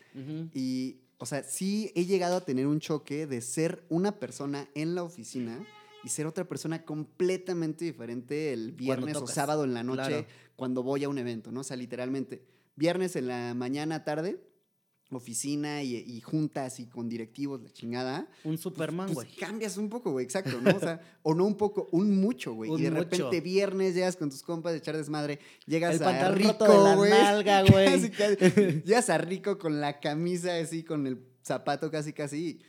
Y, o sea, sí he llegado a tener un choque de ser una persona en la oficina y ser otra persona completamente diferente el viernes o sábado en la noche claro. cuando voy a un evento, ¿no? O sea, literalmente, viernes en la mañana, tarde, oficina y, y juntas y con directivos, la chingada. Un Superman, pues, güey. cambias un poco, güey, exacto, ¿no? O sea, o no un poco, un mucho, güey. Y de mucho. repente viernes llegas con tus compas de echar desmadre, llegas El a rico, güey. llegas a rico con la camisa así, con el zapato casi, casi.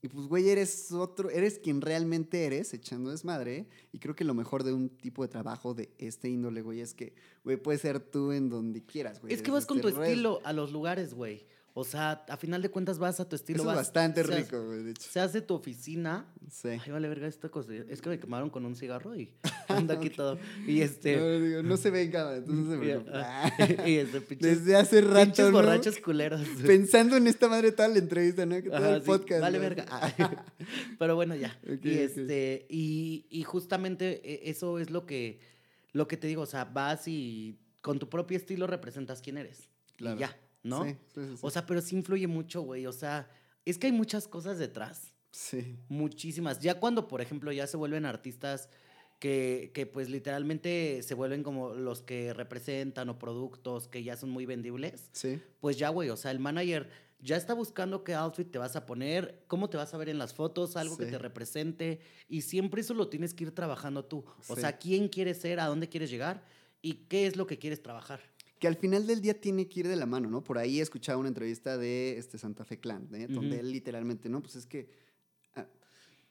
Y pues, güey, eres otro, eres quien realmente eres echando desmadre. Y creo que lo mejor de un tipo de trabajo de este índole, güey, es que, güey, puedes ser tú en donde quieras, güey. Es que vas con tu este red. estilo a los lugares, güey. O sea, a final de cuentas vas a tu estilo. Eso es bastante rico, güey, de hecho. Se hace tu oficina. Sí. Ay, vale, verga, esta cosa. Es que me quemaron con un cigarro y ando aquí todo. Y este. No, digo, no se ve en cámara, entonces se y, ah, y este, pinches, Desde hace rato, pinches ¿no? borrachos culeros. Pensando en esta madre toda la entrevista, ¿no? Que todo Ajá, el sí, podcast. Vale, ¿no? verga. Ah, Pero bueno, ya. Y este, y, y justamente e- eso es lo que, lo que te digo. O sea, vas y con tu propio estilo representas quién eres. Claro. Y ya, ¿no? Sí, sí, sí, sí. O sea, pero sí influye mucho, güey. O sea, es que hay muchas cosas detrás. sí. Muchísimas. Ya cuando, por ejemplo, ya se vuelven artistas que, que pues literalmente se vuelven como los que representan o productos que ya son muy vendibles, Sí. pues ya, güey, o sea, el manager ya está buscando qué outfit te vas a poner, cómo te vas a ver en las fotos, algo que te represente, y siempre eso lo tienes que ir trabajando tú. O Sí. sea, quién quieres ser, a dónde quieres llegar y qué es lo que quieres trabajar. Que al final del día tiene que ir de la mano, ¿no? Por ahí he escuchado una entrevista de este Santa Fe Clan, ¿eh? donde él literalmente, ¿no? Pues es que. ah,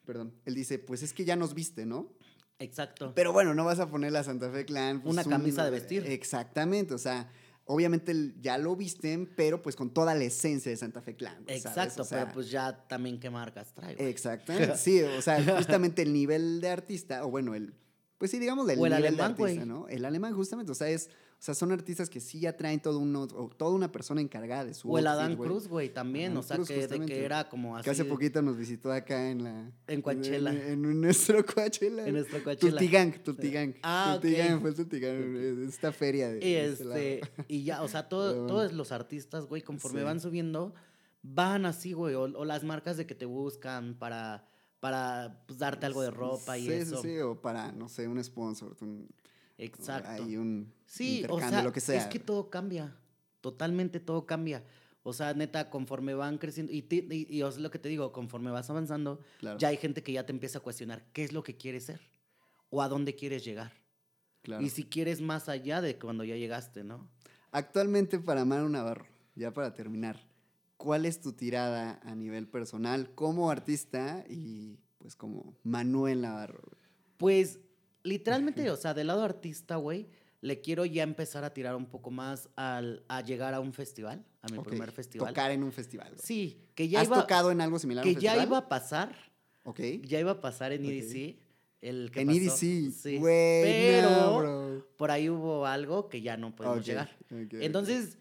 perdón. Él dice, pues es que ya nos viste, ¿no? Exacto. Pero bueno, no vas a poner la Santa Fe Clan. pues, Una un- camisa de vestir. Exactamente, o sea. Obviamente ya lo visten, pero pues con toda la esencia de Santa Fe Clan. güey, ¿sabes? Exacto, O sea, pero pues ya también qué marcas trae, güey. Exactamente, sí, o sea, justamente el nivel de artista, o bueno, el, pues sí, digamos el O el nivel alemán, de artista, güey. ¿no? El alemán, justamente, o sea, es, o sea, son artistas que sí ya traen todo uno, o toda una persona encargada de su O el Adán. Cruz, güey, también. Adán o sea, Cruz, que, de que era como así. Que hace poquito nos visitó acá en la... En Coachella. En, en nuestro Coachella. En nuestro Coachella. Tultigang, Tultigang. Ah. Tultigang, fue el Tultigang, esta feria de... Y este este, y ya, o sea, todo- todos los artistas, güey, conforme Sí. van subiendo, van así, güey. O, o las marcas de que te buscan para, para pues, darte algo de ropa y sí, eso. Sí, sí, o para, no sé, un sponsor, un, Exacto. Hay un Sí, o sea, lo que sea. es que todo cambia. Totalmente todo cambia. O sea, neta, conforme van creciendo, y, y, y es lo que te digo, conforme vas avanzando, Claro, ya hay gente que ya te empieza a cuestionar qué es lo que quieres ser o a dónde quieres llegar. claro. Y si quieres más allá de cuando ya llegaste, ¿no? Actualmente para Manu Navarro, ya para terminar, ¿cuál es tu tirada a nivel personal como artista y pues como Manuel Navarro? Pues literalmente, o sea, del lado artista, güey, le quiero ya empezar a tirar un poco más al, a llegar a un festival, a mi primer festival. Tocar en un festival. güey. Sí, que ya ¿Has iba, tocado en algo similar a un que ya iba a pasar, Ok. ya iba a pasar en. EDC. El que En pasó. EDC. Sí. Güey, Pero no, bro. por ahí hubo algo que ya no podemos llegar. Entonces,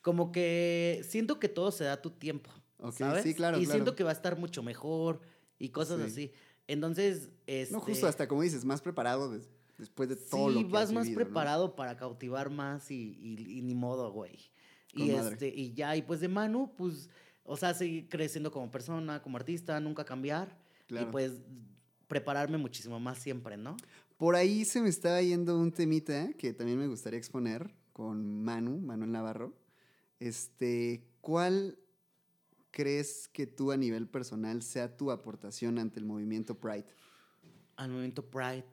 como que siento que todo se da a tu tiempo. Ok, ¿sabes? sí, claro, Y claro. siento que va a estar mucho mejor y cosas Sí. así. Entonces, este, No, justo hasta como dices, más preparado des- después de todo sí, lo que vas has más vivido, ¿no? preparado para cautivar más y, y- y ni modo, güey. Con Y madre. este, y ya, y pues de Manu, pues, o sea, seguir creciendo como persona, como artista, nunca cambiar. Claro. Y pues prepararme muchísimo más siempre, ¿no? Por ahí se me estaba yendo un temita que también me gustaría exponer con Manu, Manuel Navarro. Este, ¿cuál crees que tú a nivel personal sea tu aportación ante el movimiento Pride? Al movimiento Pride.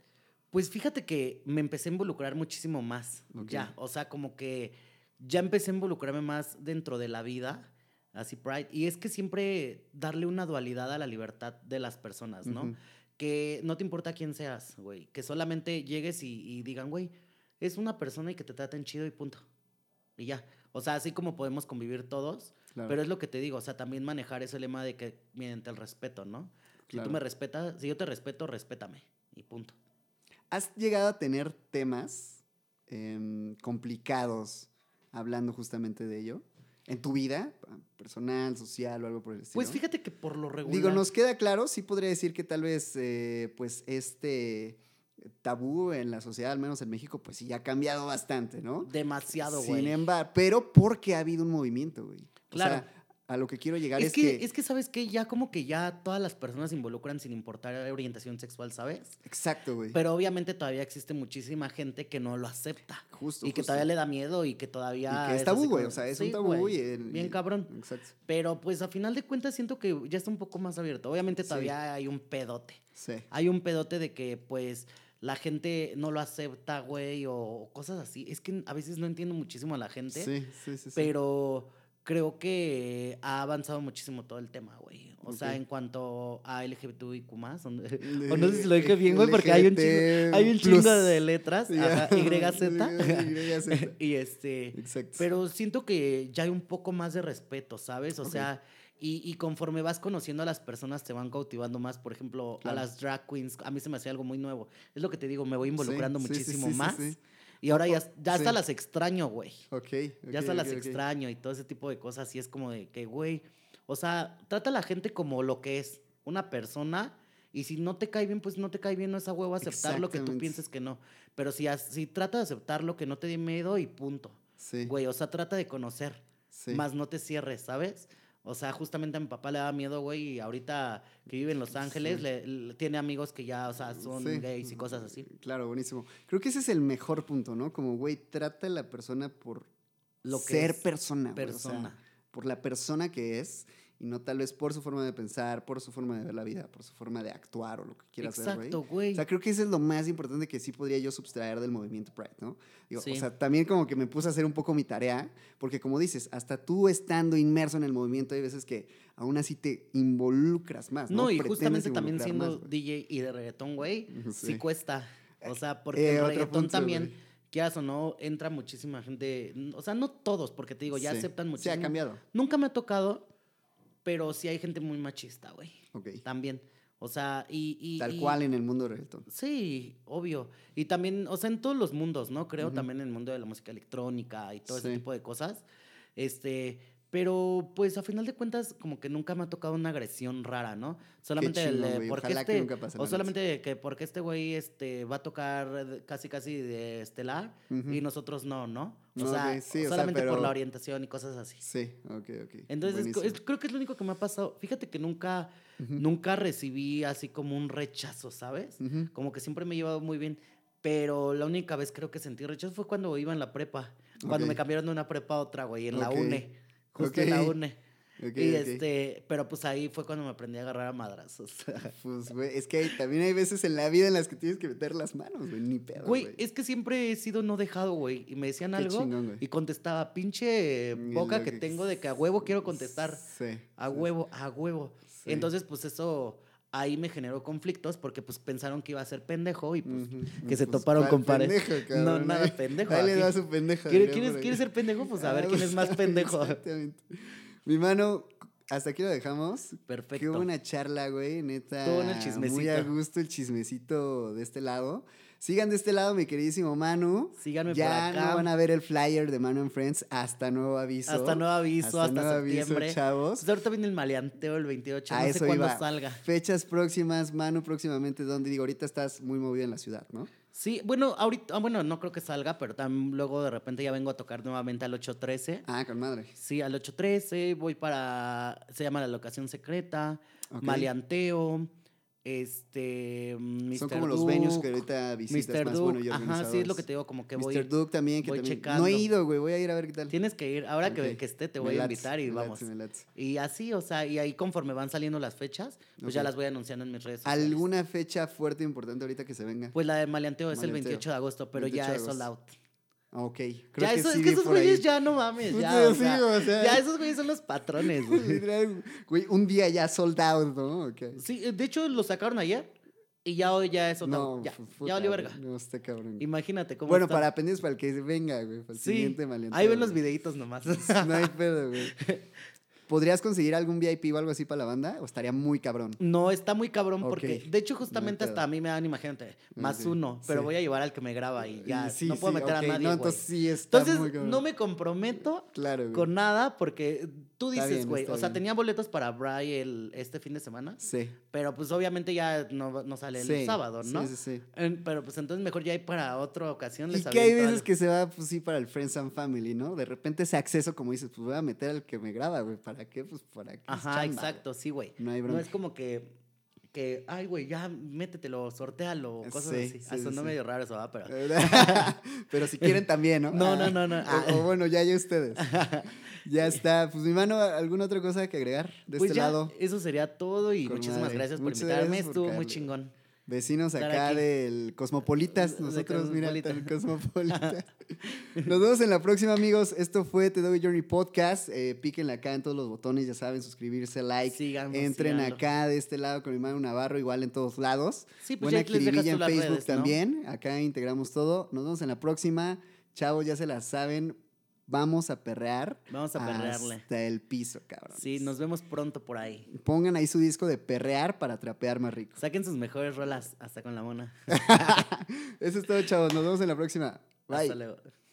Pues fíjate que me empecé a involucrar muchísimo más. Ok. Ya, o sea, como que ya empecé a involucrarme más dentro de la vida, así Pride. Y es que siempre darle una dualidad a la libertad de las personas, ¿no? Ujú. Que no te importa quién seas, güey. Que solamente llegues y, y digan, güey, es una persona y que te traten chido y punto. Y ya. O sea, así como podemos convivir todos. Claro, Pero es lo que te digo, o sea, también manejar ese lema de que mediante el respeto, ¿no? Si claro. tú me respetas, si yo te respeto, respétame. Y punto. ¿Has llegado a tener temas em, complicados hablando justamente de ello? ¿En tu vida? ¿Personal, social o algo por el estilo? Pues fíjate que por lo regular. Digo, nos queda claro, sí podría decir que tal vez, eh, pues, este tabú en la sociedad, al menos en México, pues sí, ya ha cambiado bastante, ¿no? Demasiado, Sin güey. embargo, pero porque ha habido un movimiento, güey. Claro. O sea, a lo que quiero llegar Es, es, que, que, es que, ¿sabes qué? Ya como que ya todas las personas se involucran sin importar la orientación sexual, ¿sabes? Exacto, güey. Pero obviamente todavía existe muchísima gente que no lo acepta. Justo, y que todavía le da miedo y que todavía... Y que es tabú, güey. O sea, es Sí, un tabú y el- Bien y- cabrón. Exacto. Pero pues a final de cuentas siento que ya está un poco más abierto. Obviamente Sí. todavía hay un pedote. Sí. Hay un pedote de que pues la gente no lo acepta, güey, o cosas así. Es que a veces no entiendo muchísimo a la gente. Sí, sí, sí. sí. Creo que ha avanzado muchísimo todo el tema, güey. O sea, en cuanto a LGBTQ más, o no o no sé si lo dije bien, güey, porque hay un chingo, hay un chingo de letras, ajá, YZ. YZ. y este, Exacto. pero siento que ya hay un poco más de respeto, ¿sabes? O sea, y, y conforme vas conociendo a las personas te van cautivando más. Por ejemplo, Claro. a las drag queens, a mí se me hacía algo muy nuevo. Es lo que te digo, me voy involucrando sí, muchísimo sí, sí, más. Y ahora ya, ya hasta Sí. las extraño, güey. Ok. Ya hasta las extraño y todo ese tipo de cosas. Y es como de que, güey, o sea, trata a la gente como lo que es, una persona. Y si no te cae bien, pues no te cae bien, no es a huevo aceptar lo que tú pienses que no. Pero si, si trata de aceptar lo que no te dé miedo y punto. Sí. Güey, o sea, trata de conocer. sí. Más no te cierres, ¿sabes? O sea, justamente a mi papá le da miedo, güey, y ahorita que vive en Los Ángeles, Sí. le- le- tiene amigos que ya, o sea, son Sí. gays y cosas así. Claro, buenísimo. Creo que ese es el mejor punto, ¿no? Como, güey, trata a la persona por Lo que ser es persona. güey, o sea, Persona. por la persona que es y no tal vez por su forma de pensar, por su forma de ver la vida, por su forma de actuar o lo que quiera hacer, güey. Exacto, güey. O sea, creo que eso es lo más importante que sí podría yo subtraer del movimiento Pride, ¿no? Digo, Sí. O sea, también como que me puse a hacer un poco mi tarea, porque como dices, hasta tú estando inmerso en el movimiento, hay veces que aún así te involucras más, ¿no? No, y Pretendes justamente también siendo más. DJ y de reggaetón, güey, sí. Sí. cuesta. O sea, porque Eh, el reggaetón punto, también, quieras o no, entra muchísima gente. O sea, no todos, porque te digo, ya Sí. aceptan Sí, muchísimo. ha cambiado. Nunca me ha tocado, pero sí hay gente muy machista, güey. Ok. También. O sea, y. y- Tal y- cual en el mundo del reggaetón. Sí, obvio. Y también, o sea, en todos los mundos, ¿no? Creo también en el mundo de la música electrónica y todo ese tipo de cosas. Este, pero pues a final de cuentas como que nunca me ha tocado una agresión rara, ¿no? Solamente el de porque que este nunca pase, o solamente de que porque este güey este va a tocar casi casi de estelar Ujú. y nosotros no, ¿no? O No, sea, ok, sí, o sea, solamente por la orientación y cosas así. Sí, ok, ok. Entonces, es- Buenísimo. es- creo que es lo único que me ha pasado. Fíjate que nunca, nunca recibí así como un rechazo, ¿sabes? Como que siempre me he llevado muy bien. Pero la única vez creo que sentí rechazo fue cuando iba en la prepa. Cuando me cambiaron de una prepa a otra, güey, en la. UNE. Justo en la. UNE. Y este, pero pues ahí fue cuando me aprendí a agarrar a madrazos. Pues, güey, es que hay- también hay veces en la vida en las que tienes que meter las manos, güey, ni pedo. Güey, es que siempre he sido no dejado, güey. Y me decían Qué algo chingón, y contestaba, pinche boca que que- tengo de que a huevo quiero contestar. Sí. A sí, huevo, a huevo. Sí. Entonces, pues eso ahí me generó conflictos porque pues pensaron que iba a ser pendejo y pues que se Pues, toparon ¿cuál con pendejo, No, nada pendejo. Ahí le da su pendeja. ¿Quiere- diría ¿Quieres, por ahí. ¿Quieres ser pendejo? Pues a ver Ah, quién es más pendejo. Exactamente. Mi mano, hasta aquí lo dejamos. Qué Perfecto. buena charla, güey, neta. El Muy a gusto el chismecito de este lado. Sigan de este lado, mi queridísimo Manu. Síganme ya por acá. no van a ver el flyer de Manu and Friends hasta nuevo aviso. Hasta nuevo aviso, hasta, nuevo aviso, septiembre. chavos. Pues ahorita viene el maleanteo el 28. A no sé cuándo salga. Fechas próximas, Manu, próximamente, ¿dónde? Digo, ahorita estás muy movido en la ciudad, ¿no? Sí, bueno, ahorita, ah, bueno, no creo que salga, pero también luego de repente ya vengo a tocar nuevamente al 813. Ah, con madre. Sí, al 813, voy para, se llama La Locación Secreta. Maleanteo, este, Mr. Son como los venues que Duke, ahorita visitas Mr. más Duke, bueno y ajá, sí es lo que te digo, como que Mr. voy, Duke también, que voy también... checando. No he ido, güey, voy a ir a ver qué tal. tienes que ir, ahora que, que esté te Me voy a invitar y me vamos. me. Y así, o sea, y ahí conforme van saliendo las fechas, pues ya las voy anunciando en mis redes sociales. ¿Alguna fecha fuerte importante ahorita que se venga? Pues la de Maleanteo es el Maleanteo. 28 de agosto, pero 28 ya es sold out. Ok. Creo Ya que eso, sí es que esos güeyes ahí. ya no mames, ya, o sí, sea, o sea. ya esos güeyes son los patrones, güey. Un día ya sold out, ¿no? Ok. Sí, de hecho lo sacaron ayer y ya hoy ya es sold out. No, ya, ya valió verga. No, está cabrón. Imagínate cómo Bueno, está. para pendientes para el que venga, güey, para el Sí, siguiente ahí ven los videitos nomás. No hay pedo, güey. ¿Podrías conseguir algún VIP o algo así para la banda? ¿O estaría muy cabrón? No, está muy cabrón porque, de hecho, no justamente hasta a mí me dan, imagínate, más uno, pero sí. voy a llevar al que me graba y ya, sí, no puedo sí, meter a nadie, No, entonces sí está Entonces, muy no me comprometo Claro, con nada porque Tú dices, güey, o sea, tenía boletos para Bry el, este fin de semana, Sí. pero pues obviamente ya no, no sale el sí, sábado, ¿no? Sí, sí, sí. En- pero pues entonces mejor ya hay para otra ocasión. Y Les que hay veces que se va, pues sí, para el Friends and Family, ¿no? De repente ese acceso, como dices, pues voy a meter al que me graba, güey. ¿Para qué? Pues para qué. Ajá, chamba, exacto, sí, güey. No hay No bronca. es como que, que ay, güey, ya métetelo, sortealo, cosas Sí, así. sí, Ah, sí, sí. medio raro eso, ¿va? Pero... Pero si quieren también, ¿no? No, no, no, no. o- Ah. O, bueno, ya, ya ustedes. Ya está. Pues mi mano, ¿alguna otra cosa que agregar de pues este ya, lado? eso sería todo y Con muchísimas madre. gracias por Muchas invitarme. gracias por Estuvo muy chingón. Vecinos acá del Cosmopolitas, De nosotros, mira, Cosmopolitan. del Cosmopolita. Nos vemos en la próxima, amigos. Esto fue The Doggy Journey Podcast. Eh, píquenle acá en todos los botones, ya saben, suscribirse, like. Síganos, Entren síganlo. acá de este lado con mi mano Navarro, igual en todos lados. Sí, pues Buena tú en Facebook redes, ¿no? también. Acá integramos todo. Nos vemos en la próxima. Chavos, ya se la saben. Vamos a perrear. Vamos a perrearle. Hasta el piso, cabrón. Sí, nos vemos pronto por ahí. Pongan ahí su disco de perrear para trapear más rico. Saquen sus mejores rolas hasta con la mona. Eso es todo, chavos. Nos vemos en la próxima. Bye. Hasta luego.